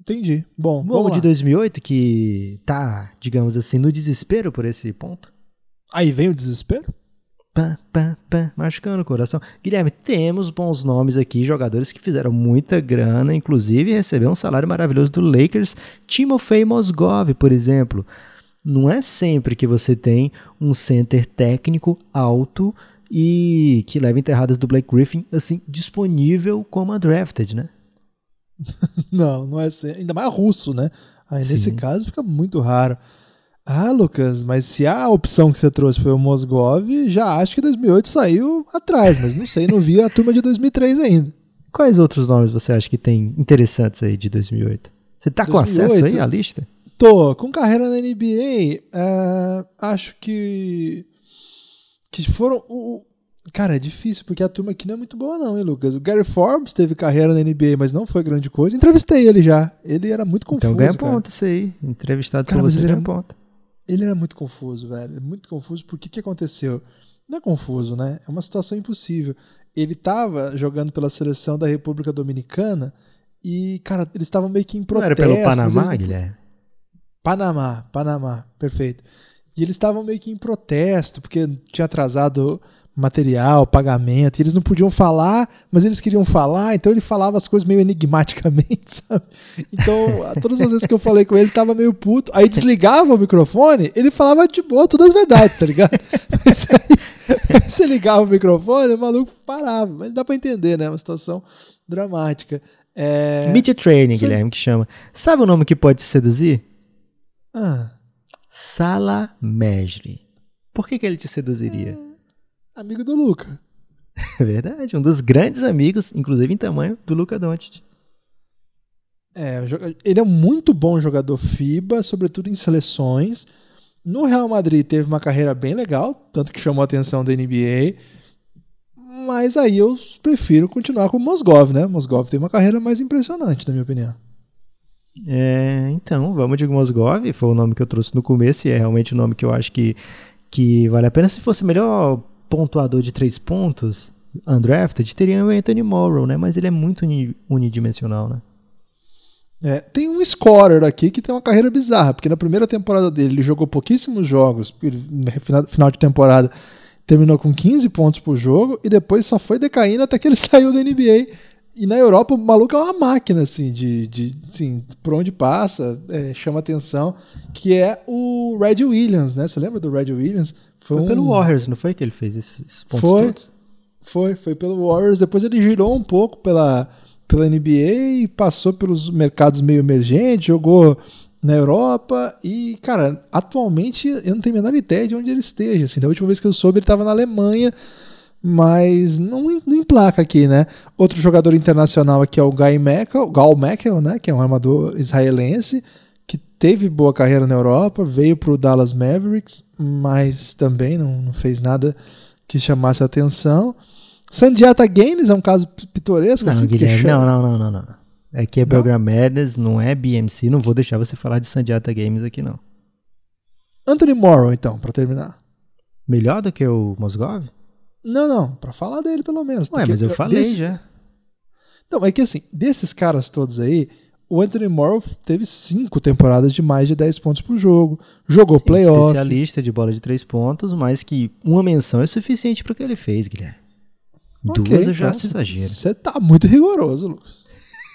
B: Entendi. Bom,
C: Vamos de 2008, que tá, digamos assim, no desespero por esse ponto.
B: Aí vem o desespero?
C: Pá, pá, pá, machucando o coração. Guilherme, temos bons nomes aqui, jogadores que fizeram muita grana, inclusive receberam um salário maravilhoso do Lakers. Timofey Mozgov, por exemplo. Não é sempre que você tem um center técnico alto e que leva enterradas do Blake Griffin assim disponível como undrafted, né? [LAUGHS]
B: não, não é. Ainda mais russo, né? Aí Sim. nesse caso fica muito raro. Ah, Lucas, mas se a opção que você trouxe foi o Mosgov, já acho que 2008 saiu atrás, mas não sei, não vi a turma de 2003 ainda.
C: Quais outros nomes você acha que tem interessantes aí de 2008? Você tá 2008, com acesso aí à lista?
B: Tô, com carreira na NBA, uh, é, acho que que foram o, Cara, é difícil, porque a turma aqui não é muito boa, não, hein, Lucas? O Gary Forbes teve carreira na NBA, mas não foi grande coisa. Entrevistei ele já. Ele era muito confuso.
C: Então ganha ponto isso aí. Entrevistado cara, por você ganha ponto.
B: Ele era muito confuso, velho. Muito confuso. Por que que aconteceu? Não é confuso, né? É uma situação impossível. Ele estava jogando pela seleção da República Dominicana e, cara, eles estavam meio que em protesto.
C: Não era pelo Panamá, eles... Guilherme?
B: Panamá, Panamá, perfeito. E eles estavam meio que em protesto, porque tinha atrasado material, pagamento, e eles não podiam falar, mas eles queriam falar, então ele falava as coisas meio enigmaticamente, [LAUGHS] sabe? Então, todas as vezes que eu falei com ele, ele tava meio puto, aí desligava o microfone, ele falava de boa todas as verdades, tá ligado? [LAUGHS] Mas aí, você ligava o microfone, o maluco parava, mas dá pra entender, né? Uma situação dramática. É...
C: Media Training, você... Guilherme, que chama. Sabe o nome que pode te seduzir?
B: Ah.
C: Salamejri. Por que, que ele te seduziria?
B: Hum. Amigo do Luca.
C: É verdade, um dos grandes amigos, inclusive em tamanho, do Luca Doncic.
B: É, ele é um muito bom jogador FIBA, sobretudo em seleções. No Real Madrid teve uma carreira bem legal, tanto que chamou a atenção da NBA. Mas aí eu prefiro continuar com o Mosgov, né? Mosgov tem uma carreira mais impressionante, na minha opinião.
C: É, então, vamos de Mosgov, foi o nome que eu trouxe no começo e é realmente o nome que eu acho que, que vale a pena. Se fosse melhor pontuador de três pontos, undrafted, teria o Anthony Morrow, né? Mas ele é muito unidimensional, né?
B: É, tem um scorer aqui que tem uma carreira bizarra, porque na primeira temporada dele ele jogou pouquíssimos jogos, no final de temporada terminou com 15 pontos por jogo e depois só foi decaindo até que ele [LAUGHS] saiu da NBA. E na Europa o maluco é uma máquina, assim, de, de assim, por onde passa, é, chama atenção, que é o Red Williams, né? Você lembra do Red Williams?
C: Foi, foi um... pelo Warriors, não foi que ele fez esses pontos
B: foi,
C: todos?
B: Foi, foi pelo Warriors. Depois ele girou um pouco pela, pela NBA e passou pelos mercados meio emergentes, jogou na Europa e, cara, atualmente eu não tenho a menor ideia de onde ele esteja. Assim, da última vez que eu soube, ele estava na Alemanha, mas não, não emplaca aqui, né? Outro jogador internacional aqui é o Guy Meckel, Gal Meckel, né? Que é um armador israelense teve boa carreira na Europa, veio para o Dallas Mavericks, mas também não, não, fez nada que chamasse atenção. Sandiata Gaines é um caso pitoresco.
C: Não, assim, Guilherme, não, não, não, não, não. Aqui é Program Madness, não é BMC, não vou deixar você falar de Sandiata Games aqui não.
B: Anthony Morrow, então, para terminar.
C: Melhor do que o Mosgov?
B: Não, não, para falar dele pelo menos.
C: Ué, mas eu falei desse... já.
B: Não, é que assim, desses caras todos aí, o Anthony Morrow teve cinco temporadas de mais de 10 pontos por jogo, jogou Sim, playoff.
C: especialista de bola de três pontos, mas que uma menção é suficiente para o que ele fez, Guilherme. Okay, Duas eu já então, exagero.
B: Você tá muito rigoroso, Lucas.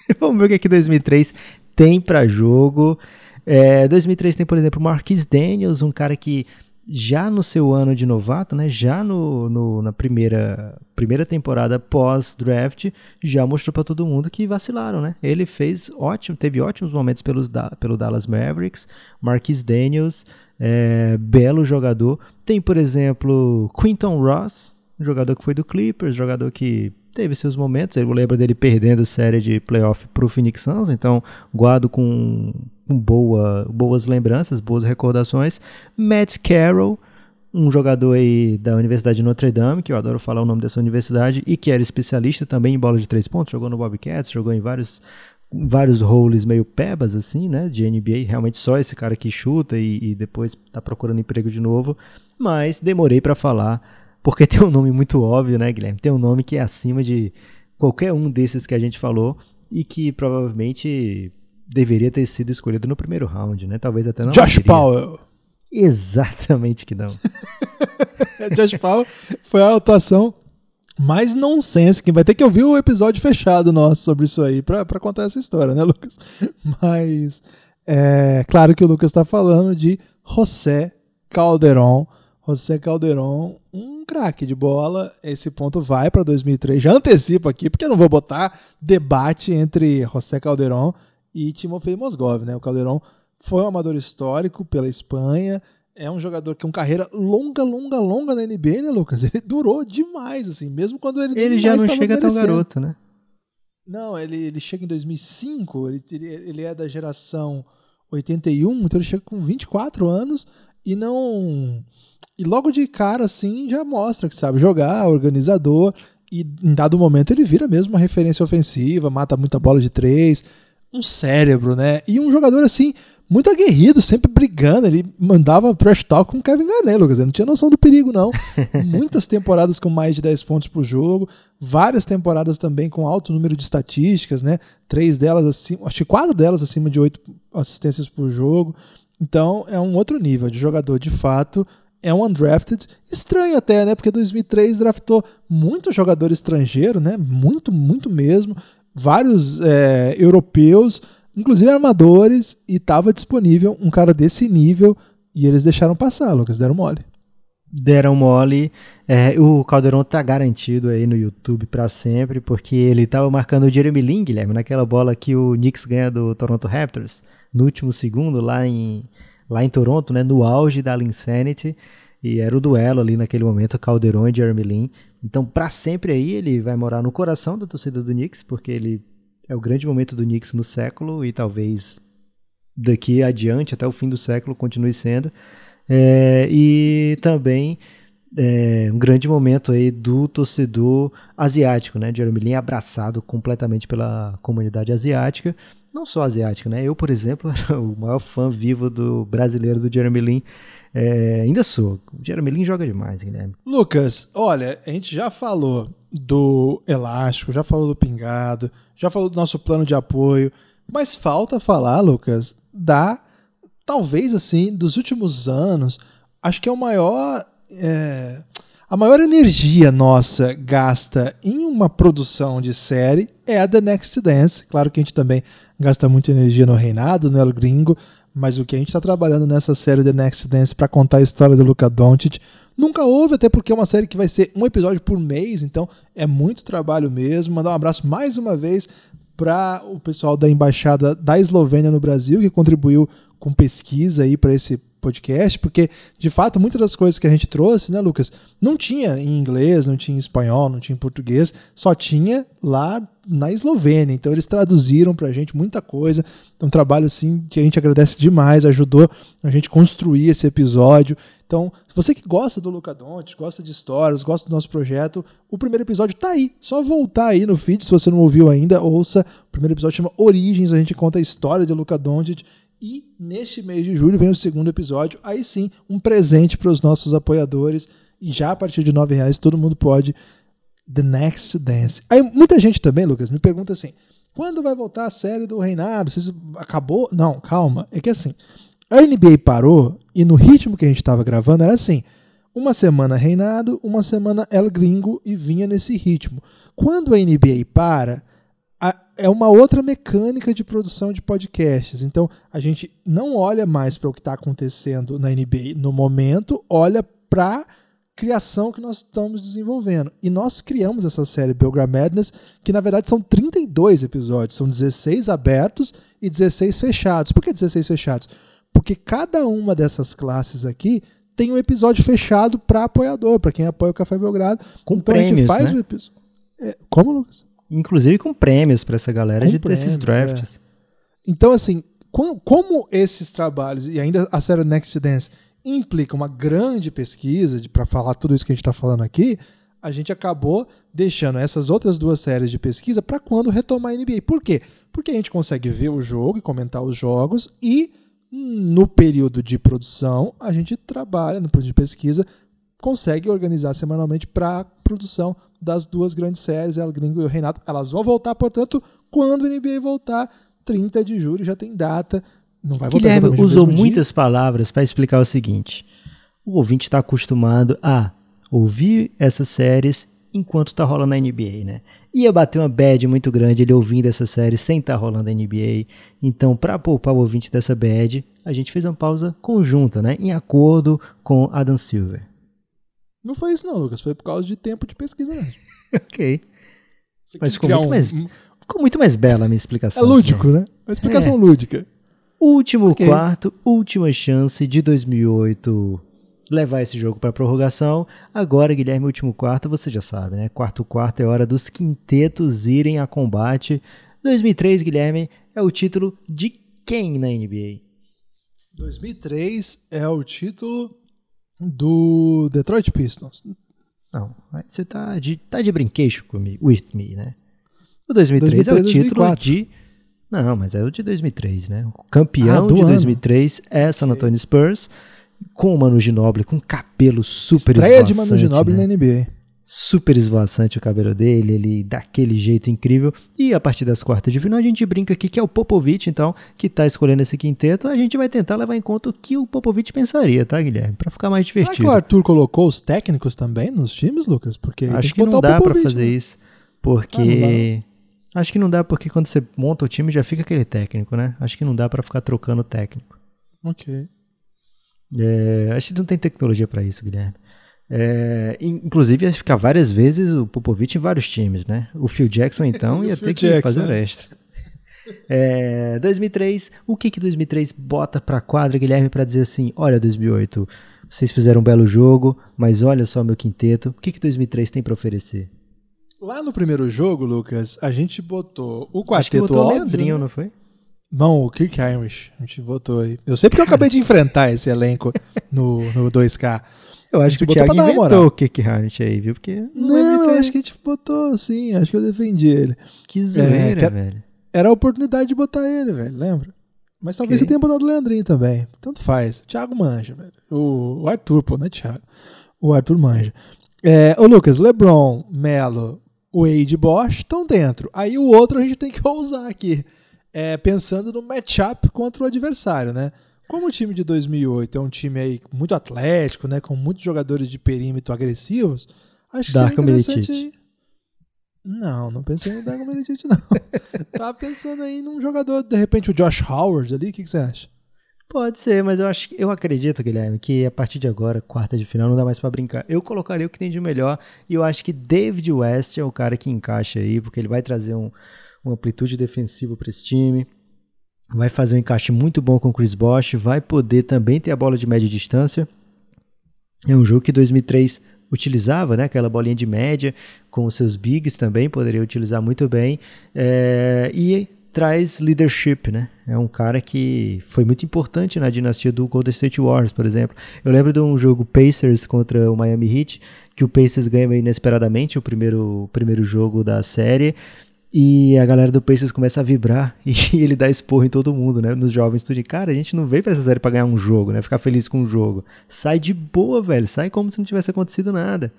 B: [LAUGHS]
C: Vamos ver o que aqui 2003 tem para jogo. É, 2003 tem, por exemplo, Marquis Daniels, um cara que já no seu ano de novato, né, já no, no na primeira, primeira temporada pós-draft, já mostrou para todo mundo que vacilaram, né? Ele fez ótimo, teve ótimos momentos pelos, pelo Dallas Mavericks, Marquis Daniels, é, belo jogador. Tem, por exemplo, Quinton Ross, jogador que foi do Clippers, jogador que teve seus momentos. Eu lembro dele perdendo série de playoff para o Phoenix Suns, então guardo com boa, boas lembranças, boas recordações. Matt Carroll, um jogador aí da Universidade de Notre Dame, que eu adoro falar o nome dessa universidade, e que era especialista também em bola de três pontos, jogou no Bobcats, jogou em vários vários roles meio pebas, assim, né, de NBA, realmente só esse cara que chuta e, e depois tá procurando emprego de novo, mas demorei para falar, porque [LAUGHS] tem um nome muito óbvio, né, Guilherme, tem um nome que é acima de qualquer um desses que a gente falou e que provavelmente deveria ter sido escolhido no primeiro round, né, talvez até não.
B: Josh Powell!
C: Exatamente que não. [LAUGHS]
B: Josh Powell foi a atuação mais nonsense, que vai ter que ouvir o episódio fechado nosso sobre isso aí para contar essa história, né, Lucas? [LAUGHS] Mas é claro que o Lucas está falando de José Calderon. José Calderon, um craque de bola. Esse ponto vai para 2003. Já antecipo aqui, porque eu não vou botar debate entre José Calderon e Timofei Mosgov, né? O Calderon foi um amador histórico pela Espanha, é um jogador que tem uma carreira longa, longa, longa na NBA, né, Lucas? [LAUGHS] Ele durou demais, assim, mesmo quando ele
C: Ele já não chega tão garoto, né?
B: Não, ele, ele chega em 2005, ele, ele é da geração 81, então ele chega com 24 anos e não. E logo de cara, assim, já mostra que sabe jogar, organizador, e em dado momento ele vira mesmo uma referência ofensiva, mata muita bola de três, um cérebro, né? E um jogador, assim, muito aguerrido, sempre brigando. Ele mandava trash talk com o Kevin Garnett, Lucas. Ele não tinha noção do perigo, não. [LAUGHS] Muitas temporadas com mais de 10 pontos por jogo, várias temporadas também com alto número de estatísticas, né? Três delas acima, acho que quatro delas acima de oito assistências por jogo. Então é um outro nível de jogador de fato. É um undrafted, estranho até, né? Porque 2003 draftou muito jogador estrangeiro, né? Muito, muito mesmo. Vários é, europeus inclusive armadores, e estava disponível um cara desse nível e eles deixaram passar, Lucas, deram mole.
C: Deram mole. É, o Calderon tá garantido aí no YouTube para sempre, porque ele tava marcando o Jeremy Lin, Guilherme, naquela bola que o Knicks ganha do Toronto Raptors, no último segundo, lá em, lá em Toronto, né, no auge da Linsanity, e era o duelo ali naquele momento, Calderon e Jeremy Lin. Então, para sempre aí, ele vai morar no coração da torcida do Knicks, porque ele é o grande momento do Knicks no século e talvez daqui adiante, até o fim do século, continue sendo. É, e também é, um grande momento aí do torcedor asiático, né? Jeremy Lin abraçado completamente pela comunidade asiática. Não só asiática, né? Eu, por exemplo, [LAUGHS] era o maior fã vivo do brasileiro do Jeremy Lin. É, ainda sou. O Jeremy Lin joga demais, Guilherme.
B: Lucas, olha, a gente já falou do elástico, já falou do pingado, já falou do nosso plano de apoio, mas falta falar, Lucas, da talvez assim dos últimos anos, acho que é o maior é, a maior energia nossa gasta em uma produção de série é a The Next Dance. Claro que a gente também gasta muita energia no Reinado, no El Gringo, mas o que a gente está trabalhando nessa série The Next Dance para contar a história do Luca Doncic nunca houve, até porque é uma série que vai ser um episódio por mês, então é muito trabalho mesmo. Mandar um abraço mais uma vez para o pessoal da embaixada da Eslovênia no Brasil que contribuiu com pesquisa aí para esse podcast, porque de fato muitas das coisas que a gente trouxe, né, Lucas, não tinha em inglês, não tinha em espanhol, não tinha em português, só tinha lá na Eslovênia. Então eles traduziram para a gente muita coisa. É um trabalho assim que a gente agradece demais, ajudou a gente construir esse episódio. Então, se você que gosta do Luca Doncic, gosta de histórias, gosta do nosso projeto, o primeiro episódio tá aí. Só voltar aí no feed, se você não ouviu ainda, ouça. O primeiro episódio chama Origens, a gente conta a história de Luca Doncic e neste mês de julho vem o segundo episódio. Aí sim, um presente para os nossos apoiadores. E já a partir de R$ reais todo mundo pode. The Next Dance. Aí muita gente também, Lucas, me pergunta assim: quando vai voltar a série do Reinado? Acabou? Não, calma. É que assim, a NBA parou e no ritmo que a gente estava gravando era assim: uma semana Reinado, uma semana El Gringo e vinha nesse ritmo. Quando a NBA para, é uma outra mecânica de produção de podcasts. Então, a gente não olha mais para o que está acontecendo na NBA no momento, olha para a criação que nós estamos desenvolvendo. E nós criamos essa série Belgram Madness, que na verdade são 32 episódios, são 16 abertos e 16 fechados. Por que 16 fechados? Porque cada uma dessas classes aqui tem um episódio fechado para apoiador, para quem apoia o Café Belgrado.
C: Com então prêmios, a gente faz né? o episódio.
B: É, como, Lucas?
C: Inclusive com prêmios para essa galera de, desses drafts. É.
B: Então, assim, como, como, esses trabalhos, e ainda a série Next Dance, implica uma grande pesquisa para falar tudo isso que a gente está falando aqui, a gente acabou deixando essas outras duas séries de pesquisa para quando retomar a NBA. Por quê? Porque a gente consegue ver o jogo e comentar os jogos e no período de produção a gente trabalha no período de pesquisa consegue organizar semanalmente para a produção das duas grandes séries, El Gringo e o Renato. Elas vão voltar, portanto, quando o NBA voltar, 30 de julho já tem data. Não vai voltar
C: Guilherme usou muitas palavras para explicar o seguinte: o ouvinte está acostumado a ouvir essas séries enquanto está rolando a NBA, né? Ia bater uma bad muito grande ele ouvindo essa série sem estar tá rolando a NBA. Então, para poupar o ouvinte dessa bad, a gente fez uma pausa conjunta, né? Em acordo com Adam Silver.
B: Não foi isso não, Lucas. Foi por causa de tempo de pesquisa mesmo. [LAUGHS]
C: ok. Mas ficou muito, um... mais, ficou muito mais bela a minha explicação.
B: É lúdico, né? Uma explicação é. lúdica.
C: Último okay. quarto, última chance de 2008 levar esse jogo para prorrogação. Agora, Guilherme, último quarto, você já sabe, né? Quarto quarto é hora dos quintetos irem a combate. 2003, Guilherme, é o título de quem na NBA?
B: 2003 é o título do Detroit Pistons.
C: Não, você tá de, tá de brinquedo comigo, with me, né? O 2003, 2003 é o título 2004. de não, mas é o de 2003, né? O campeão ah, de 2003 ano. é San Antonio Spurs, com o Manu Ginobili, com cabelo super Estreia
B: de Manu Ginobili né? na NBA.
C: Super esvoaçante o cabelo dele, ele daquele jeito incrível. E a partir das quartas de final a gente brinca aqui que é o Popovich, então, que tá escolhendo esse quinteto. A gente vai tentar levar em conta o que o Popovich pensaria, tá, Guilherme? Para ficar mais divertido. Será
B: que o Arthur colocou os técnicos também nos times, Lucas? Porque
C: acho que, que não dá para fazer né? isso, porque ah, Acho que não dá porque quando você monta o time já fica aquele técnico, né? Acho que não dá para ficar trocando técnico.
B: Ok.
C: É, acho que não tem tecnologia para isso, Guilherme. É, inclusive ia ficar várias vezes o Popovich em vários times, né? O Phil Jackson então [LAUGHS] ia ter que Jackson. fazer o extra. É, 2003, o que que 2003 bota pra quadra, Guilherme, para dizer assim, olha 2008, vocês fizeram um belo jogo, mas olha só meu quinteto, o que que 2003 tem para oferecer?
B: Lá no primeiro jogo, Lucas, a gente botou o quarteto Acho que
C: botou óbvio, o Leandrinho, né? não foi?
B: Não, o Kirk Irish. A gente votou aí. Eu sei porque eu acabei de enfrentar esse elenco no, no 2K.
C: Eu acho que o Thiago inventou o Kirk Irish aí, viu? Porque
B: não, não eu acho que a gente botou sim. Acho que eu defendi ele.
C: Que zoeira, é, velho.
B: Era a oportunidade de botar ele, velho. Lembra? Mas talvez okay. você tenha botado o Leandrinho também. Tanto faz. O Thiago manja, velho. O, o Arthur, pô, não é Thiago. O Arthur manja. É, o Lucas, LeBron, Melo, Wade e Bosch estão dentro. Aí o outro a gente tem que [LAUGHS] ousar aqui, é, pensando no matchup contra o adversário, né? Como o time de 2008 é um time aí muito atlético, né, com muitos jogadores de perímetro agressivos, acho que Darko seria interessante. Milicic. Não, não pensei no Darko Milicic não. [LAUGHS] Tava pensando aí num jogador, de repente o Josh Howard ali, o que, que você acha?
C: Pode ser, mas eu acho eu acredito, Guilherme, que a partir de agora, quarta de final, não dá mais para brincar. Eu colocaria o que tem de melhor e eu acho que David West é o cara que encaixa aí, porque ele vai trazer um, uma amplitude defensiva para esse time. Vai fazer um encaixe muito bom com o Chris Bosh, vai poder também ter a bola de média distância. É um jogo que 2003 utilizava, né, aquela bolinha de média com os seus bigs também poderia utilizar muito bem. É, e traz leadership, né? É um cara que foi muito importante na dinastia do Golden State Warriors, por exemplo. Eu lembro de um jogo Pacers contra o Miami Heat, que o Pacers ganha inesperadamente o primeiro, o primeiro jogo da série. E a galera do Pacers começa a vibrar [LAUGHS] e ele dá esporro em todo mundo, né? Nos jovens, tudo de cara, a gente não veio pra essa série pra ganhar um jogo, né? Ficar feliz com o jogo. Sai de boa, velho. Sai como se não tivesse acontecido nada.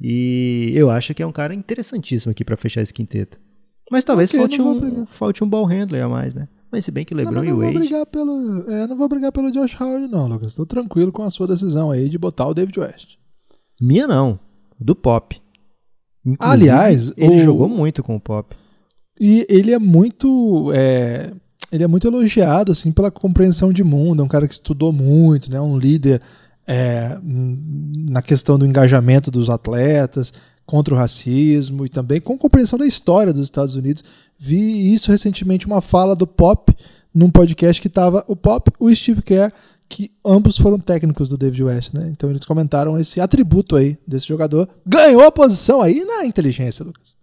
C: E eu acho que é um cara interessantíssimo aqui para fechar esse quinteto. Mas talvez okay, falte, um, falte um ball handler a mais, né? Mas se bem que LeBron não,
B: não
C: e Wade...
B: Vou brigar pelo, é, não vou brigar pelo Josh Howard não, Lucas. Tô tranquilo com a sua decisão aí de botar o David West.
C: Minha não, do Pop.
B: Inclusive, Aliás...
C: Ele o... jogou muito com o Pop.
B: E ele é muito... É... Ele é muito elogiado, assim, pela compreensão de mundo. É um cara que estudou muito, né? Um líder é, na questão do engajamento dos atletas contra o racismo e também com compreensão da história dos Estados Unidos. Vi isso recentemente, uma fala do Pop num podcast que estava o Pop o Steve Kerr, que ambos foram técnicos do David West, né? Então eles comentaram esse atributo aí desse jogador. Ganhou a posição aí na inteligência, Lucas.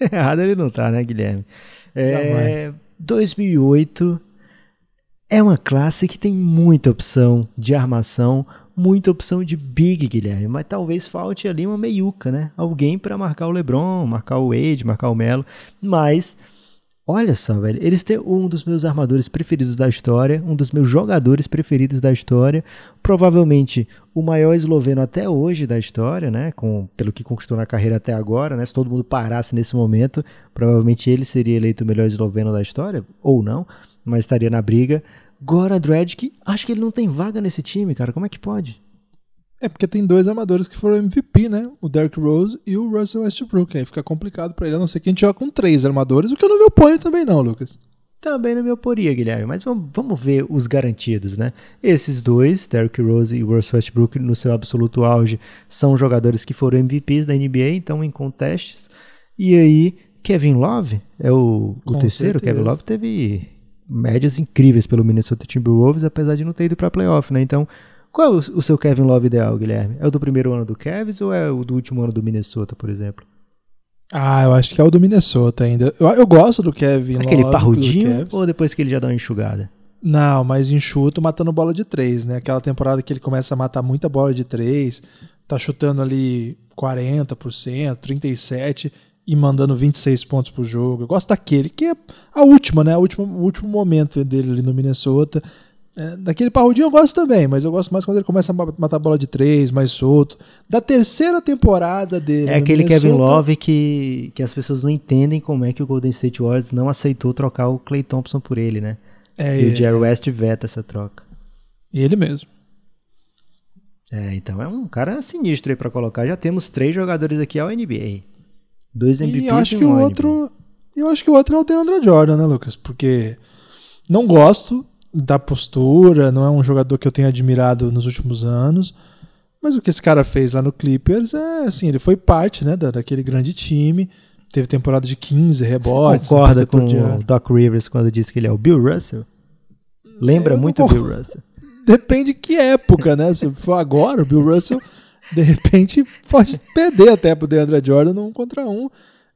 B: [LAUGHS]
C: Errado ele não tá, né, Guilherme? É, 2008 É uma classe que tem muita opção de armação, muita opção de big, Guilherme, mas talvez falte ali uma meiuca, né? Alguém para marcar o LeBron, marcar o Wade, marcar o Melo, mas olha só, velho, eles têm um dos meus armadores preferidos da história, um dos meus jogadores preferidos da história, provavelmente o maior esloveno até hoje da história, né? Com, pelo que conquistou na carreira até agora, né? Se todo mundo parasse nesse momento, provavelmente ele seria eleito o melhor esloveno da história, ou não, mas estaria na briga. Goran Dragic, acho que ele não tem vaga nesse time, cara. Como é que pode?
B: É porque tem dois armadores que foram MVP, né? O Derrick Rose e o Russell Westbrook. Aí fica complicado para ele, a não ser que a gente joga com três armadores, o que eu não me oponho também não, Lucas.
C: Também não me oporia, Guilherme, mas vamos, vamos ver os garantidos, né? Esses dois, Derrick Rose e Russell Westbrook, no seu absoluto auge, são jogadores que foram MVPs da NBA, então em contestes. E aí, Kevin Love é o, o terceiro. Certeza. Kevin Love teve médias incríveis pelo Minnesota Timberwolves, apesar de não ter ido para playoff, né? Então, qual é o, o, seu Kevin Love ideal, Guilherme? É o do primeiro ano do Cavs ou é o do último ano do Minnesota, por exemplo?
B: Ah, eu acho que é o do Minnesota ainda. Eu, eu gosto do Kevin
C: Aquele
B: Love.
C: parrudinho ou depois que ele já dá uma enxugada?
B: Não, mas enxuto matando bola de três, né? Aquela temporada que ele começa a matar muita bola de três, tá chutando ali 40%, 37% e mandando 26 pontos por jogo. Eu gosto daquele, que é a última, né? O último, o último momento dele ali no Minnesota. É, daquele parrudinho eu gosto também, mas eu gosto mais quando ele começa a matar bola de três, mais solto. Da terceira temporada dele.
C: É aquele Minnesota, Kevin Love que, que as pessoas não entendem como é que o Golden State Warriors não aceitou trocar o Clay Thompson por ele, né? É, e o Jerry West veta essa troca.
B: E ele mesmo.
C: É, então é um cara sinistro aí pra colocar. Já temos três jogadores aqui ao NBA. Dois MVPs
B: e eu acho que o outro, eu acho que o outro é o DeAndre Jordan, né, Lucas? Porque não gosto da postura, não é um jogador que eu tenho admirado nos últimos anos. Mas o que esse cara fez lá no Clippers é assim, ele foi parte, né, da, daquele grande time. Teve temporada de 15 rebotes.
C: Você concorda com o Doc Rivers quando disse que ele é o Bill Russell? Lembra eu muito o Bill Russell. [LAUGHS]
B: Depende que época, né? Se for agora, o Bill Russell de repente pode perder até pro DeAndre Jordan um contra um.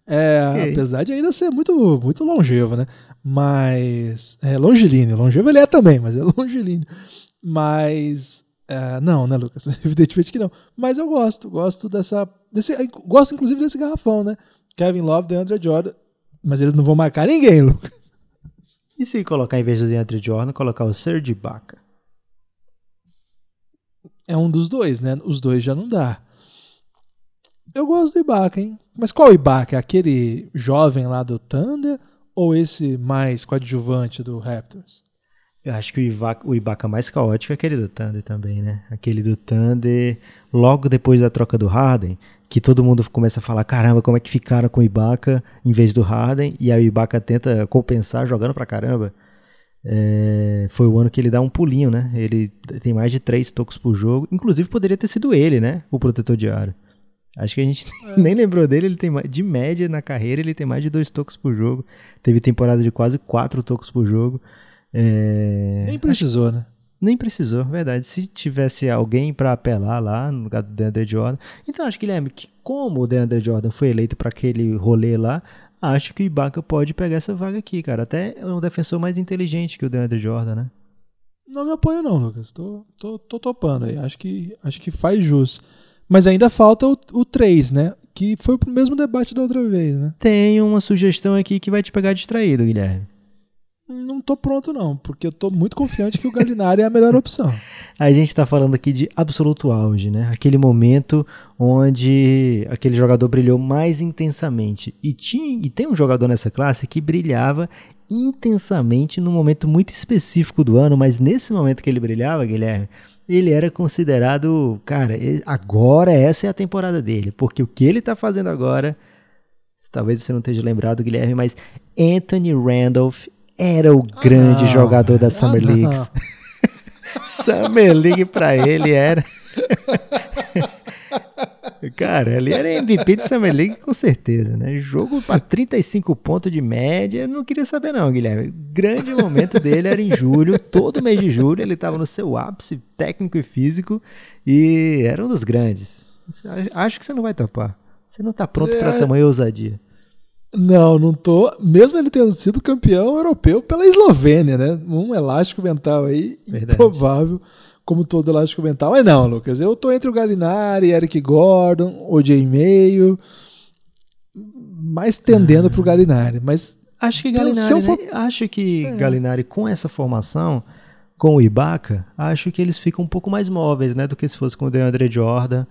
B: É, okay. Apesar de ainda ser muito, muito longevo, né? Mas. É longilíneo. Longevo ele é também, mas é [LAUGHS] longilíneo. Mas. É, não, né, Lucas? [LAUGHS] Evidentemente que não. Mas eu gosto. Gosto dessa. Desse, gosto, inclusive, desse garrafão, né? Kevin Love, DeAndre Jordan. Mas eles não vão marcar ninguém, [LAUGHS] Lucas.
C: E se colocar, em vez do DeAndre Jordan, colocar o Serge Ibaka?
B: é um dos dois, né? Os dois já não dá. Eu gosto do Ibaka, hein? Mas qual Ibaka? Aquele jovem lá do Thunder ou esse mais coadjuvante do Raptors?
C: Eu acho que o Ibaka, o Ibaka mais caótico é aquele do Thunder também, né? Aquele do Thunder, logo depois da troca do Harden, que todo mundo começa a falar, caramba, como é que ficaram com o Ibaka em vez do Harden, e aí o Ibaka tenta compensar jogando pra caramba. É, foi o ano que ele dá um pulinho, né? Ele tem mais de três tocos por jogo. Inclusive poderia ter sido ele, né? O protetor de aro. Acho que a gente é. [LAUGHS] nem lembrou dele. Ele tem de média na carreira ele tem mais de dois tocos por jogo. Teve temporada de quase quatro tocos por jogo. É...
B: Nem precisou, Acho... né?
C: Nem precisou, verdade. Se tivesse alguém para apelar lá no lugar do DeAndre Jordan. Então acho que Guilherme, que como o DeAndre Jordan foi eleito para aquele rolê lá, acho que o Ibaka pode pegar essa vaga aqui, cara. Até é um defensor mais inteligente que o DeAndre Jordan, né?
B: Não me apoio não, Lucas. Tô, tô, tô topando aí. Acho que, acho que faz jus. Mas ainda falta o, o 3, né? Que foi o mesmo debate da outra vez, né?
C: Tem uma sugestão aqui que vai te pegar distraído, Guilherme.
B: Não tô pronto não, porque eu tô muito confiante que o Galinari é a melhor opção. [LAUGHS]
C: A gente tá falando aqui de absoluto auge, né? Aquele momento onde aquele jogador brilhou mais intensamente. E, tinha, e tem um jogador nessa classe que brilhava intensamente num momento muito específico do ano, mas nesse momento que ele brilhava, Guilherme, ele era considerado, cara, agora essa é a temporada dele, porque o que ele tá fazendo agora, talvez você não esteja lembrado, Guilherme, mas Anthony Randolph era o grande ah, jogador da Summer ah, League. [LAUGHS] Summer League pra ele era. [LAUGHS] Cara, ele era MVP de Summer League com certeza, né? Jogo para 35 pontos de média, eu não queria saber não, Guilherme. Grande momento dele era em julho, todo mês de julho ele estava no seu ápice técnico e físico e era um dos grandes. Acho que você não vai topar. Você não está pronto é... para tamanha ousadia.
B: Não, não tô. Mesmo ele tendo sido campeão europeu pela Eslovênia, né? Um elástico mental aí, Verdade. improvável, como todo elástico mental. Mas não, Lucas, eu tô entre o Galinari, Eric Gordon, OJ Meio, mais tendendo ah. pro Galinari. Mas
C: acho que Galinari, for... né? acho que é. Galinari com essa formação, com o Ibaka, acho que eles ficam um pouco mais móveis, né, do que se fosse com o DeAndre Jordan.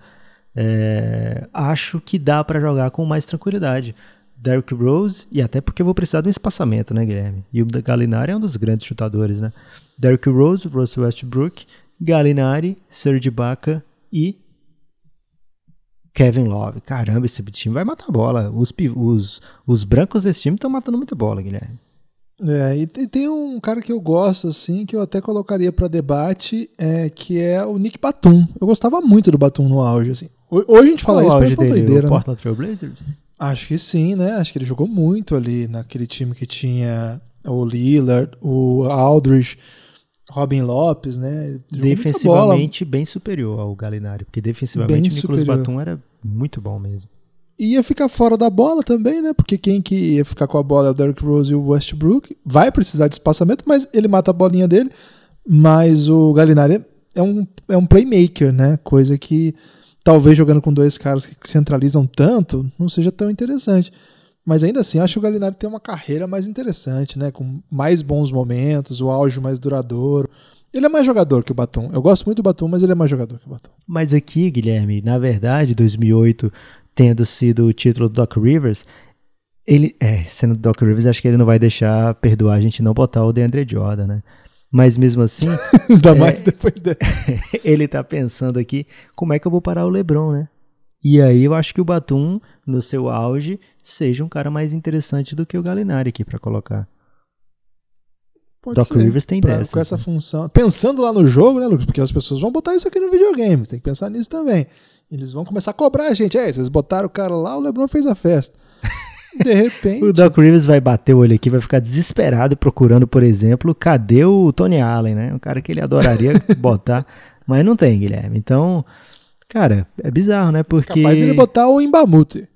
C: É, acho que dá para jogar com mais tranquilidade. Derrick Rose, e até porque eu vou precisar de um espaçamento, né, Guilherme? E o Galinari é um dos grandes chutadores, né? Derrick Rose, Russell Westbrook, Galinari, Serge Ibaka e Kevin Love. Caramba, esse time vai matar bola. Os, os, os brancos desse time estão matando muita bola, Guilherme.
B: É, e tem um cara que eu gosto, assim, que eu até colocaria para debate, é, que é o Nick Batum. Eu gostava muito do Batum no auge, assim. Hoje a gente fala Qual isso, parece uma doideira. O
C: né? Portland Trail Blazers?
B: Acho que sim, né? Acho que ele jogou muito ali naquele time que tinha o Lillard, o Aldridge, Robin Lopes, né?
C: Defensivamente bem superior ao Galinari, porque defensivamente bem o Nicolas Batum era muito bom mesmo.
B: Ia ficar fora da bola também, né? Porque quem que ia ficar com a bola é o Derrick Rose e o Westbrook. Vai precisar de espaçamento, mas ele mata a bolinha dele. Mas o Galinari é um, é um playmaker, né? Coisa que talvez jogando com dois caras que centralizam tanto, não seja tão interessante. Mas ainda assim, acho que o Galinari tem uma carreira mais interessante, né? Com mais bons momentos, o auge mais duradouro. Ele é mais jogador que o Batum. Eu gosto muito do Batum, mas ele é mais jogador que o Batum.
C: Mas aqui, Guilherme, na verdade, 2008 tendo sido o título do Doc Rivers, ele, é, sendo Doc Rivers, acho que ele não vai deixar perdoar a gente não botar o DeAndre Jordan, né? Mas mesmo assim. [LAUGHS]
B: Ainda é, mais depois dele. [LAUGHS]
C: ele tá pensando aqui como é que eu vou parar o Lebron, né? E aí eu acho que o Batum, no seu auge, seja um cara mais interessante do que o Galinari aqui para colocar.
B: Pode Doc ser, Rivers tem pra, dessa. Com essa função. Pensando lá no jogo, né, Lucas? Porque as pessoas vão botar isso aqui no videogame. Tem que pensar nisso também. Eles vão começar a cobrar a gente. É, vocês botaram o cara lá, o Lebron fez a festa. De repente. [LAUGHS]
C: o Doc Rivers vai bater o olho aqui, vai ficar desesperado procurando, por exemplo, cadê o Tony Allen, né? Um cara que ele adoraria [LAUGHS] botar, mas não tem, Guilherme. Então, cara, é bizarro, né? Porque.
B: Capaz ele botar o Imbamute.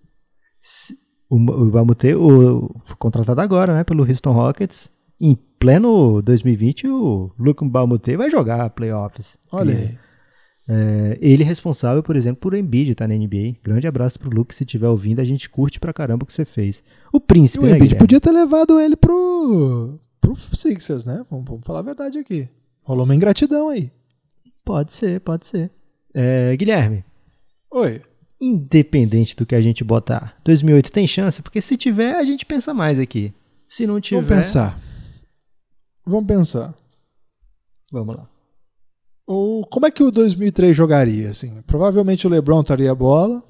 C: O, o o, foi contratado agora, né? Pelo Houston Rockets. Em pleno 2020, o Luke Imbamute vai jogar playoffs.
B: Olha aí.
C: É, ele é responsável, por exemplo, por Embiid tá na NBA. Grande abraço pro Luke, se estiver ouvindo, a gente curte pra caramba o que você fez. O príncipe, e o
B: né, Embiid podia ter levado ele pro, pro Sixers, né? Vamos, vamos, falar a verdade aqui. Rolou uma ingratidão aí.
C: Pode ser, pode ser. É, Guilherme.
B: Oi.
C: Independente do que a gente botar, 2008 tem chance? Porque se tiver, a gente pensa mais aqui. Se não tiver...
B: Vamos pensar. Vamos pensar.
C: Vamos lá.
B: O, como é que o 2003 jogaria? Assim? Provavelmente o LeBron estaria a bola.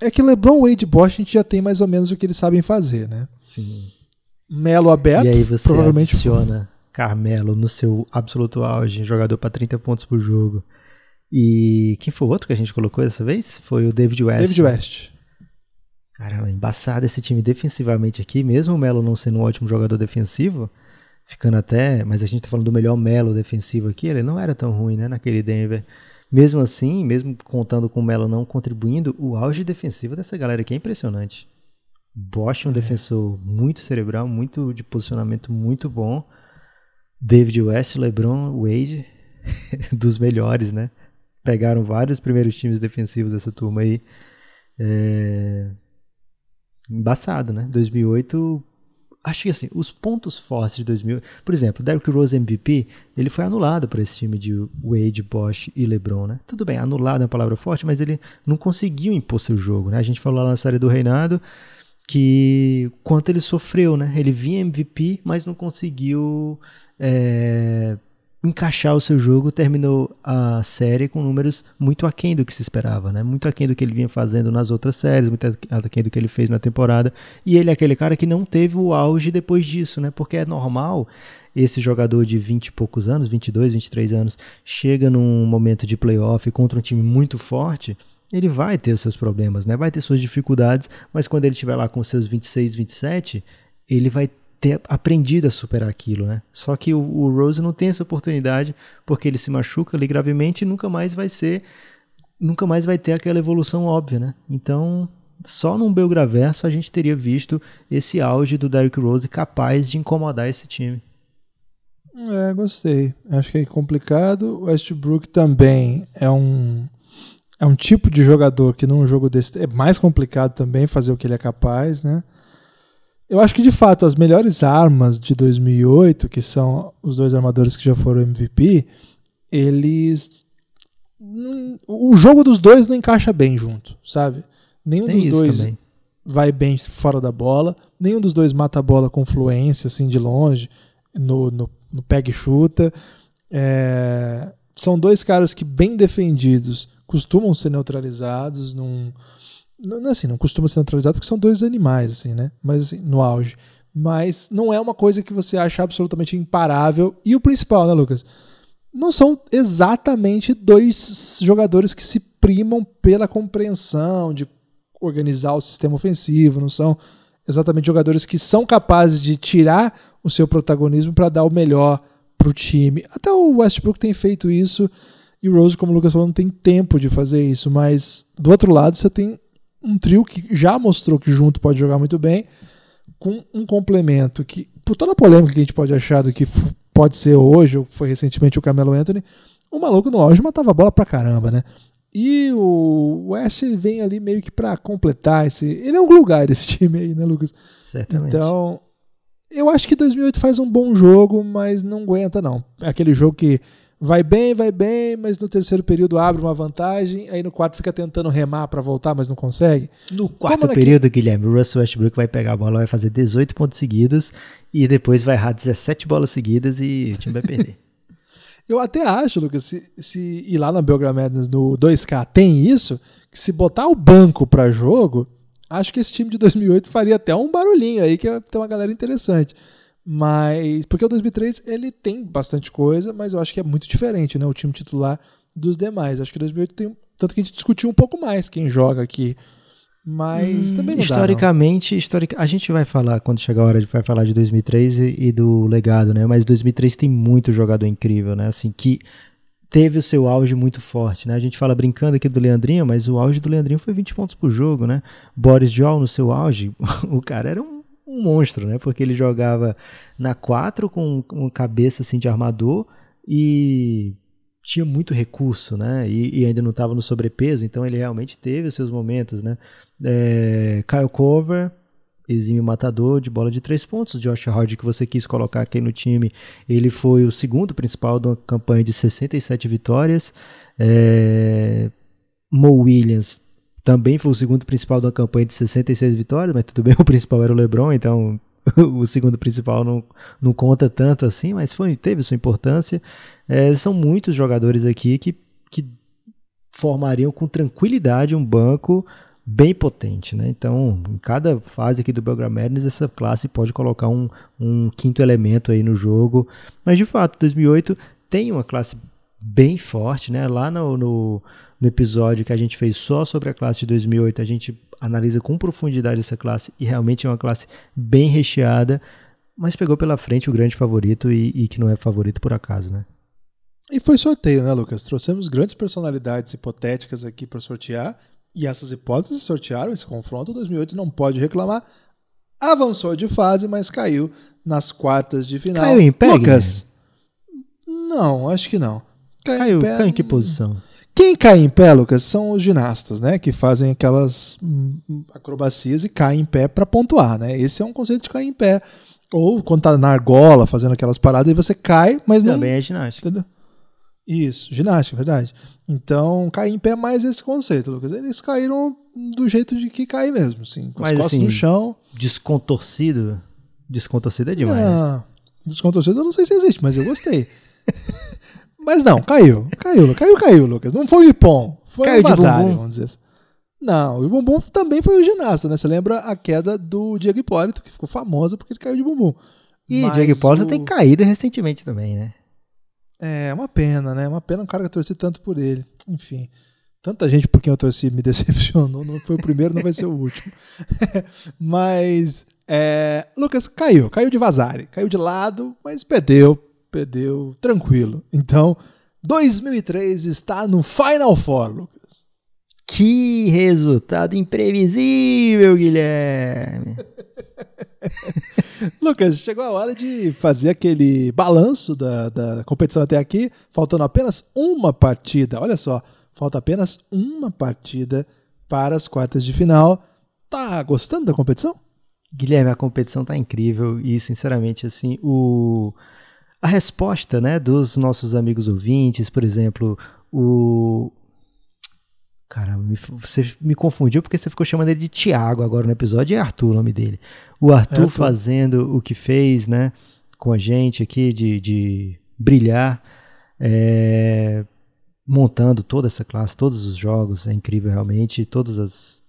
B: É que LeBron, Wade e Bosch a gente já tem mais ou menos o que eles sabem fazer, né?
C: Sim.
B: Melo aberto,
C: e aí você
B: provavelmente
C: adiciona Carmelo no seu absoluto auge, jogador para 30 pontos por jogo. E quem foi o outro que a gente colocou dessa vez? Foi o David West.
B: David West.
C: Caramba, embaçado esse time defensivamente aqui, mesmo o Melo não sendo um ótimo jogador defensivo, ficando até. Mas a gente tá falando do melhor Melo defensivo aqui, ele não era tão ruim, né, naquele Denver. Mesmo assim, mesmo contando com o Melo não contribuindo, o auge defensivo dessa galera aqui é impressionante. Bosch é um é. defensor muito cerebral, muito de posicionamento muito bom. David West, LeBron, Wade, [LAUGHS] dos melhores, né? Pegaram vários primeiros times defensivos dessa turma aí. É... Embaçado, né? 2008 acho que assim, os pontos fortes de 2000, por exemplo, Derrick Rose MVP, ele foi anulado por esse time de Wade, Bosch e LeBron, né? Tudo bem, anulado é uma palavra forte, mas ele não conseguiu impor seu jogo, né? A gente falou lá na série do Reinado que quanto ele sofreu, né? Ele vinha MVP, mas não conseguiu é, encaixar o seu jogo, terminou a série com números muito aquém do que se esperava, né? Muito aquém do que ele vinha fazendo nas outras séries, muito aquém do que ele fez na temporada. E ele é aquele cara que não teve o auge depois disso, né? Porque é normal esse jogador de 20 e poucos anos, 22, 23 anos, chega num momento de playoff contra um time muito forte, ele vai ter seus problemas, né? Vai ter suas dificuldades, mas quando ele estiver lá com seus 26, 27, ele vai ter aprendido a superar aquilo, né? Só que o, o, Rose não tem essa oportunidade porque ele se machuca ali gravemente e nunca mais vai ser, nunca mais vai ter aquela evolução óbvia, né? Então só num Belgraverso a gente teria visto esse auge do Derrick Rose capaz de incomodar esse time.
B: É, gostei. Acho que é complicado. O Westbrook também é um é um tipo de jogador que num jogo desse é mais complicado também fazer o que ele é capaz, né? Eu acho que de fato as melhores armas de 2008, que são os dois armadores que já foram MVP, eles o jogo dos dois não encaixa bem junto, sabe? Nenhum Tem dos dois também. vai bem fora da bola, nenhum dos dois mata a bola com fluência assim de longe, no, no, no pega e chuta. É, são dois caras que bem defendidos costumam ser neutralizados num não assim, não costuma ser neutralizado porque são dois animais assim, né? Mas assim, no auge. Mas não é uma coisa que você acha absolutamente imparável. E o principal, né, Lucas? Não são exatamente dois jogadores que se primam pela compreensão de organizar o sistema ofensivo, não são exatamente jogadores que são capazes de tirar o seu protagonismo para dar o melhor para o time. Até o Westbrook tem feito isso e o Rose, como o Lucas falou, não tem tempo de fazer isso, mas do outro lado você tem um trio que já mostrou que junto pode jogar muito bem, com um complemento que, por toda a polêmica que a gente pode achar do que pode ser hoje, ou foi recentemente o Camelo Anthony, o maluco no auge matava a bola pra caramba, né? E o West vem ali meio que para completar esse. Ele é um lugar desse [LAUGHS] time aí, né, Lucas?
C: Certamente.
B: Então, eu acho que 2008 faz um bom jogo, mas não aguenta, não. É aquele jogo que vai bem, vai bem, mas no terceiro período abre uma vantagem, aí no quarto fica tentando remar para voltar, mas não consegue.
C: No quarto período, Guilherme, o Russell Westbrook vai pegar a bola, vai fazer 18 pontos seguidos e depois vai errar 17 bolas seguidas e o time vai perder. [LAUGHS]
B: Eu até acho, Lucas, se, se ir lá na Belgram Madness no 2K tem isso, que se botar o banco para jogo, acho que esse time de 2008 faria até um barulhinho aí, que tem uma galera interessante. Mas. Porque o 2003 ele tem bastante coisa, mas eu acho que é muito diferente, né? O time titular dos demais. Acho que 2008 tem. Tanto que a gente discutiu um pouco mais quem joga aqui. Mas hum, também não
C: historicamente, dá, historic, a gente vai falar quando chegar a hora de vai falar de 2003 e, e, do legado, né? Mas 2003 tem muito jogador incrível, né? Assim que teve o seu auge muito forte, né? A gente fala brincando aqui do Leandrinho, mas o auge do Leandrinho foi 20 pontos por jogo, né? Boris Joel no seu auge, [LAUGHS] o cara era um um monstro, né? Porque ele jogava na 4 com uma cabeça assim de armador e tinha muito recurso, né? E, e ainda não estava no sobrepeso, então ele realmente teve os seus momentos, né? É, Kyle Cover, exímio matador de bola de três pontos. Josh Hard, que você quis colocar aqui no time, ele foi o segundo principal de uma campanha de 67 vitórias. É, Mo Williams também foi o segundo principal da campanha de 66 vitórias, mas tudo bem, [LAUGHS] o principal era o LeBron, então [LAUGHS] o segundo principal não, não conta tanto assim, mas foi, teve sua importância. É, são muitos jogadores aqui que, que formariam com tranquilidade um banco bem potente, né? Então, em cada fase aqui do Belgram Madness, essa classe pode colocar um, um quinto elemento aí no jogo. Mas, de fato, 2008 tem uma classe bem forte, né? Lá no, no no episódio que a gente fez só sobre a classe de 2008, a gente analisa com profundidade essa classe e realmente é uma classe bem recheada, mas pegou pela frente o grande favorito e, e que não é favorito por acaso, né?
B: E foi sorteio, né, Lucas? Trouxemos grandes personalidades hipotéticas aqui para sortear e essas hipóteses sortearam esse confronto. 2008 não pode reclamar. Avançou de fase, mas caiu nas quartas de final.
C: Caiu em pé,
B: Lucas? Não, acho que não.
C: Caiu, caiu, em, pé, em que posição?
B: Quem cai em pé, Lucas, são os ginastas, né? Que fazem aquelas hum, acrobacias e caem em pé para pontuar, né? Esse é um conceito de cair em pé. Ou quando tá na argola fazendo aquelas paradas, aí você cai, mas não.
C: Também é ginástica. Entendeu?
B: Isso, ginástica, verdade. Então, cair em pé é mais esse conceito, Lucas. Eles caíram do jeito de que cai mesmo, assim, com mas, as costas assim, no chão.
C: Descontorcido? Descontorcido é demais. Não, né?
B: descontorcido eu não sei se existe, mas eu gostei. [LAUGHS] Mas não, caiu. Caiu, caiu, caiu, Lucas. Não foi o Ipom. Foi caiu o Vazari, vamos dizer assim. Não, o bumbum também foi o ginasta, né? Você lembra a queda do Diego Hipólito, que ficou famosa porque ele caiu de bumbum.
C: E o Diego Hipólito o... tem caído recentemente também, né?
B: É, uma pena, né? Uma pena um cara que eu torci tanto por ele. Enfim. Tanta gente por quem eu torci me [LAUGHS] decepcionou. Não foi o primeiro, não vai ser o último. [LAUGHS] mas, é, Lucas caiu. Caiu de Vazari. Caiu de lado, mas perdeu perdeu tranquilo. Então, 2003 está no Final Four, Lucas.
C: Que resultado imprevisível, Guilherme! [LAUGHS]
B: Lucas, chegou a hora de fazer aquele balanço da, da competição até aqui, faltando apenas uma partida. Olha só, falta apenas uma partida para as quartas de final. Tá gostando da competição?
C: Guilherme, a competição tá incrível e, sinceramente, assim, o a resposta, né, dos nossos amigos ouvintes, por exemplo, o Caramba, você me confundiu porque você ficou chamando ele de Tiago agora no episódio, e é Arthur o nome dele. O Arthur é, fazendo o que fez, né, com a gente aqui, de, de brilhar, é, montando toda essa classe, todos os jogos, é incrível realmente, todas as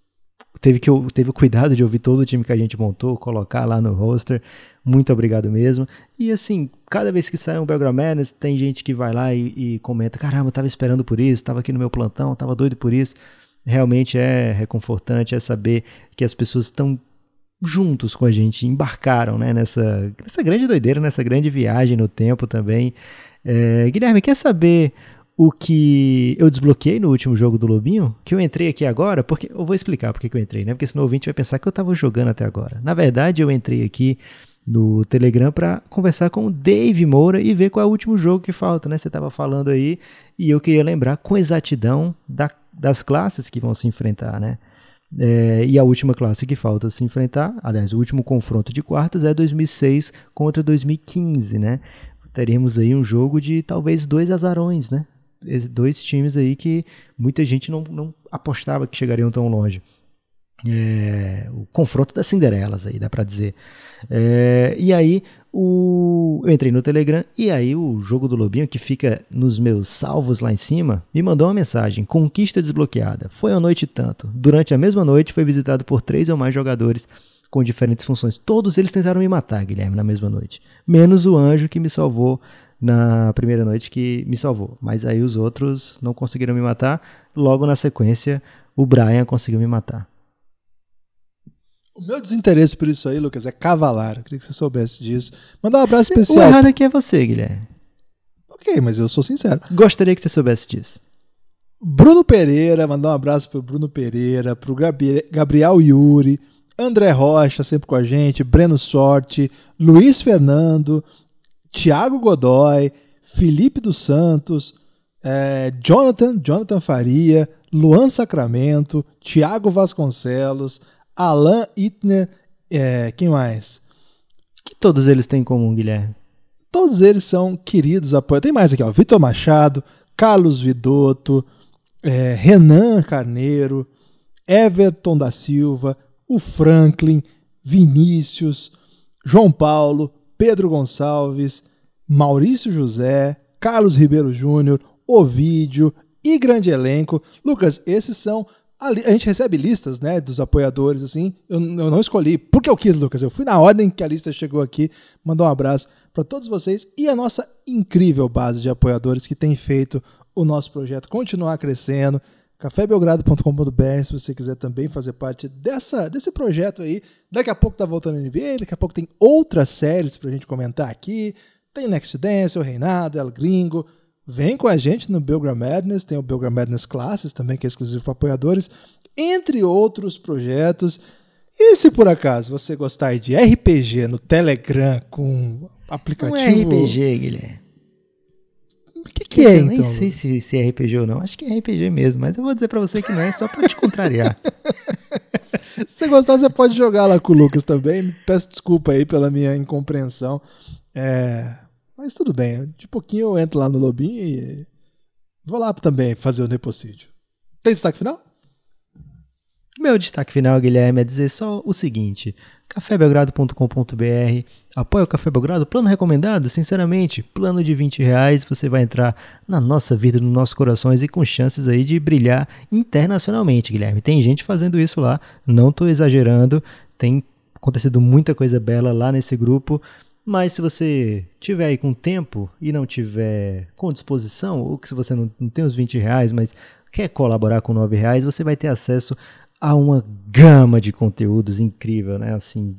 C: teve que teve o cuidado de ouvir todo o time que a gente montou, colocar lá no roster. Muito obrigado mesmo. E assim, cada vez que sai um Belgram Madness, tem gente que vai lá e, e comenta: caramba, tava esperando por isso, tava aqui no meu plantão, tava doido por isso. Realmente é reconfortante, é saber que as pessoas estão juntos com a gente, embarcaram né, nessa, nessa grande doideira, nessa grande viagem no tempo também. É, Guilherme, quer saber o que eu desbloqueei no último jogo do Lobinho, que eu entrei aqui agora, porque eu vou explicar porque que eu entrei, né? Porque senão o ouvinte vai pensar que eu estava jogando até agora. Na verdade, eu entrei aqui no Telegram para conversar com o Dave Moura e ver qual é o último jogo que falta, né? Você estava falando aí e eu queria lembrar com exatidão da, das classes que vão se enfrentar, né? É, e a última classe que falta se enfrentar, aliás, o último confronto de quartas é 2006 contra 2015, né? Teremos aí um jogo de talvez dois azarões, né? Dois times aí que muita gente não, não apostava que chegariam tão longe. É, o confronto das Cinderelas aí, dá para dizer. É, e aí o, eu entrei no Telegram e aí o jogo do Lobinho, que fica nos meus salvos lá em cima, me mandou uma mensagem: Conquista desbloqueada. Foi a noite tanto. Durante a mesma noite foi visitado por três ou mais jogadores com diferentes funções. Todos eles tentaram me matar, Guilherme, na mesma noite. Menos o anjo que me salvou na primeira noite que me salvou. Mas aí os outros não conseguiram me matar. Logo na sequência, o Brian conseguiu me matar.
B: O meu desinteresse por isso aí, Lucas, é cavalar. Eu queria que você soubesse disso. Mandar um abraço especial. O
C: errado aqui é você, Guilherme.
B: Ok, mas eu sou sincero.
C: Gostaria que você soubesse disso.
B: Bruno Pereira, mandar um abraço pro Bruno Pereira, pro Gabriel Yuri, André Rocha, sempre com a gente, Breno Sorte, Luiz Fernando, Tiago Godoy, Felipe dos Santos, é, Jonathan, Jonathan Faria, Luan Sacramento, Tiago Vasconcelos, Alan Itner, é, quem mais?
C: Que todos eles têm em comum, Guilherme?
B: Todos eles são queridos apoiadores. Tem mais aqui, ó, Vitor Machado, Carlos Vidotto, é, Renan Carneiro, Everton da Silva, o Franklin, Vinícius, João Paulo, Pedro Gonçalves, Maurício José, Carlos Ribeiro Júnior, Ovídio e grande elenco. Lucas, esses são. A, gente recebe listas né, dos apoiadores, assim. Eu, eu, não escolhi porque eu quis, Lucas. Eu fui na ordem que a lista chegou aqui. Mandar um abraço para todos vocês e a nossa incrível base de apoiadores que tem feito o nosso projeto continuar crescendo cafébelgrado.com.br se você quiser também fazer parte dessa, desse projeto aí. Daqui a pouco tá voltando a NBA, daqui a pouco tem outras séries pra gente comentar aqui. Tem Next Dance, o Reinado, El Gringo. Vem com a gente no Belgram Madness, tem o Belgram Madness Classes também, que é exclusivo para apoiadores, entre outros projetos. E se por acaso você gostar de RPG no Telegram com aplicativo. Não
C: é RPG, Guilherme.
B: O que, que é, então?
C: Eu nem sei se, se é RPG ou não. Acho que é RPG mesmo, mas eu vou dizer para você que não é só para te contrariar. [LAUGHS]
B: se você gostar, você pode jogar lá com o Lucas também. Peço desculpa aí pela minha incompreensão. É... Mas tudo bem. De pouquinho eu entro lá no Lobinho e vou lá também fazer o Nepocídio. Tem destaque final?
C: Meu destaque final, Guilherme, é dizer só o seguinte: cafébelgrado.com.br, apoia o Café Belgrado, plano recomendado, sinceramente, plano de 20 reais, você vai entrar na nossa vida, nos nossos corações e com chances aí de brilhar internacionalmente, Guilherme. Tem gente fazendo isso lá, não estou exagerando, tem acontecido muita coisa bela lá nesse grupo, mas se você tiver aí com tempo e não tiver com disposição, ou que se você não, não tem os 20 reais, mas quer colaborar com 9 reais, você vai ter acesso há uma gama de conteúdos incrível, né? Assim,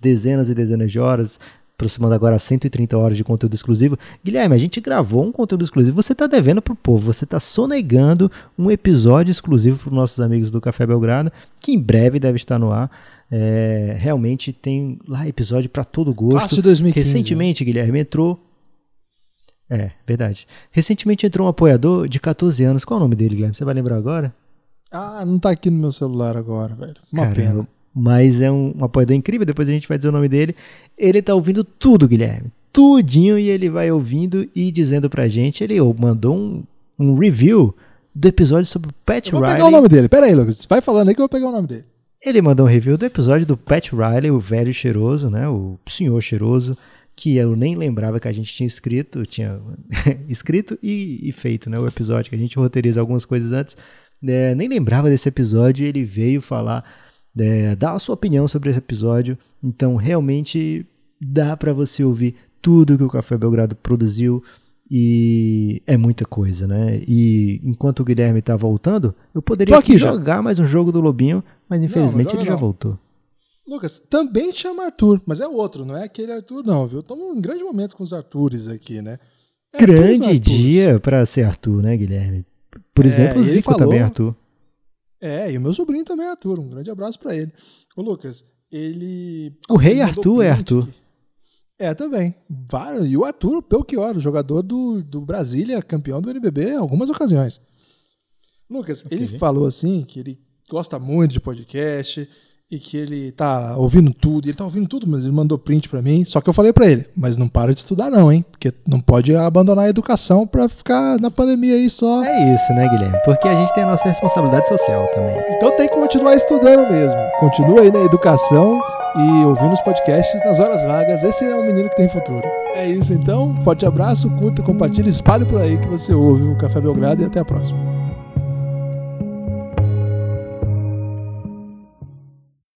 C: dezenas e dezenas de horas, aproximando agora 130 horas de conteúdo exclusivo. Guilherme, a gente gravou um conteúdo exclusivo. Você está devendo para o povo, você está sonegando um episódio exclusivo para os nossos amigos do Café Belgrado, que em breve deve estar no ar. É, realmente tem lá episódio para todo gosto.
B: Classe de 2015.
C: Recentemente, Guilherme, entrou. É, verdade. Recentemente entrou um apoiador de 14 anos. Qual é o nome dele, Guilherme? Você vai lembrar agora?
B: Ah, não tá aqui no meu celular agora, velho. Uma
C: Caramba,
B: pena.
C: Mas é um, um apoiador incrível, depois a gente vai dizer o nome dele. Ele tá ouvindo tudo, Guilherme. Tudinho, e ele vai ouvindo e dizendo pra gente. Ele mandou um, um review do episódio sobre o Pat
B: Eu vou
C: Riley.
B: pegar o nome dele. Pera aí, Lucas. Vai falando aí que eu vou pegar o nome dele.
C: Ele mandou um review do episódio do Pat Riley, o velho cheiroso, né? O senhor cheiroso, que eu nem lembrava que a gente tinha escrito, tinha [LAUGHS] escrito e, e feito, né? O episódio, que a gente roteiriza algumas coisas antes. Né, nem lembrava desse episódio ele veio falar, é, dar a sua opinião sobre esse episódio. Então, realmente, dá para você ouvir tudo que o Café Belgrado produziu e é muita coisa, né? E enquanto o Guilherme tá voltando, eu poderia
B: aqui já.
C: jogar mais um jogo do Lobinho, mas infelizmente
B: joga
C: ele já
B: não.
C: voltou.
B: Lucas, também chama Arthur, mas é outro, não é aquele Arthur, não, viu? Estamos num grande momento com os Artures aqui, né? É
C: Grande dia pra ser Arthur, né, Guilherme? Por
B: É,
C: exemplo, o
B: e ele
C: Zico
B: falou-
C: também é Arthur.
B: É, e o meu sobrinho também é Arthur. Um grande abraço pra ele. Ô, Lucas, ele.
C: O rei
B: ele
C: Arthur é Arthur.
B: que- É, também. Vários. E o Arthur Belchior, o jogador do, do Brasília, campeão do NBB em algumas ocasiões. Lucas, ele falou assim que ele gosta muito de podcast e que ele tá ouvindo tudo. Ele tá ouvindo tudo, mas ele mandou print pra mim. Só que eu falei pra ele, mas não para de estudar não, hein? Porque não pode abandonar a educação pra ficar na pandemia aí só.
C: É isso, né, Guilherme? Porque a gente tem a nossa responsabilidade social também.
B: Então tem que continuar estudando mesmo. Continua aí na educação e ouvindo os podcasts nas horas vagas. Esse é um menino que tem futuro. É isso então. Forte abraço, curta, compartilhe, espalhe por aí que você ouve o Café Belgrado e até a próxima.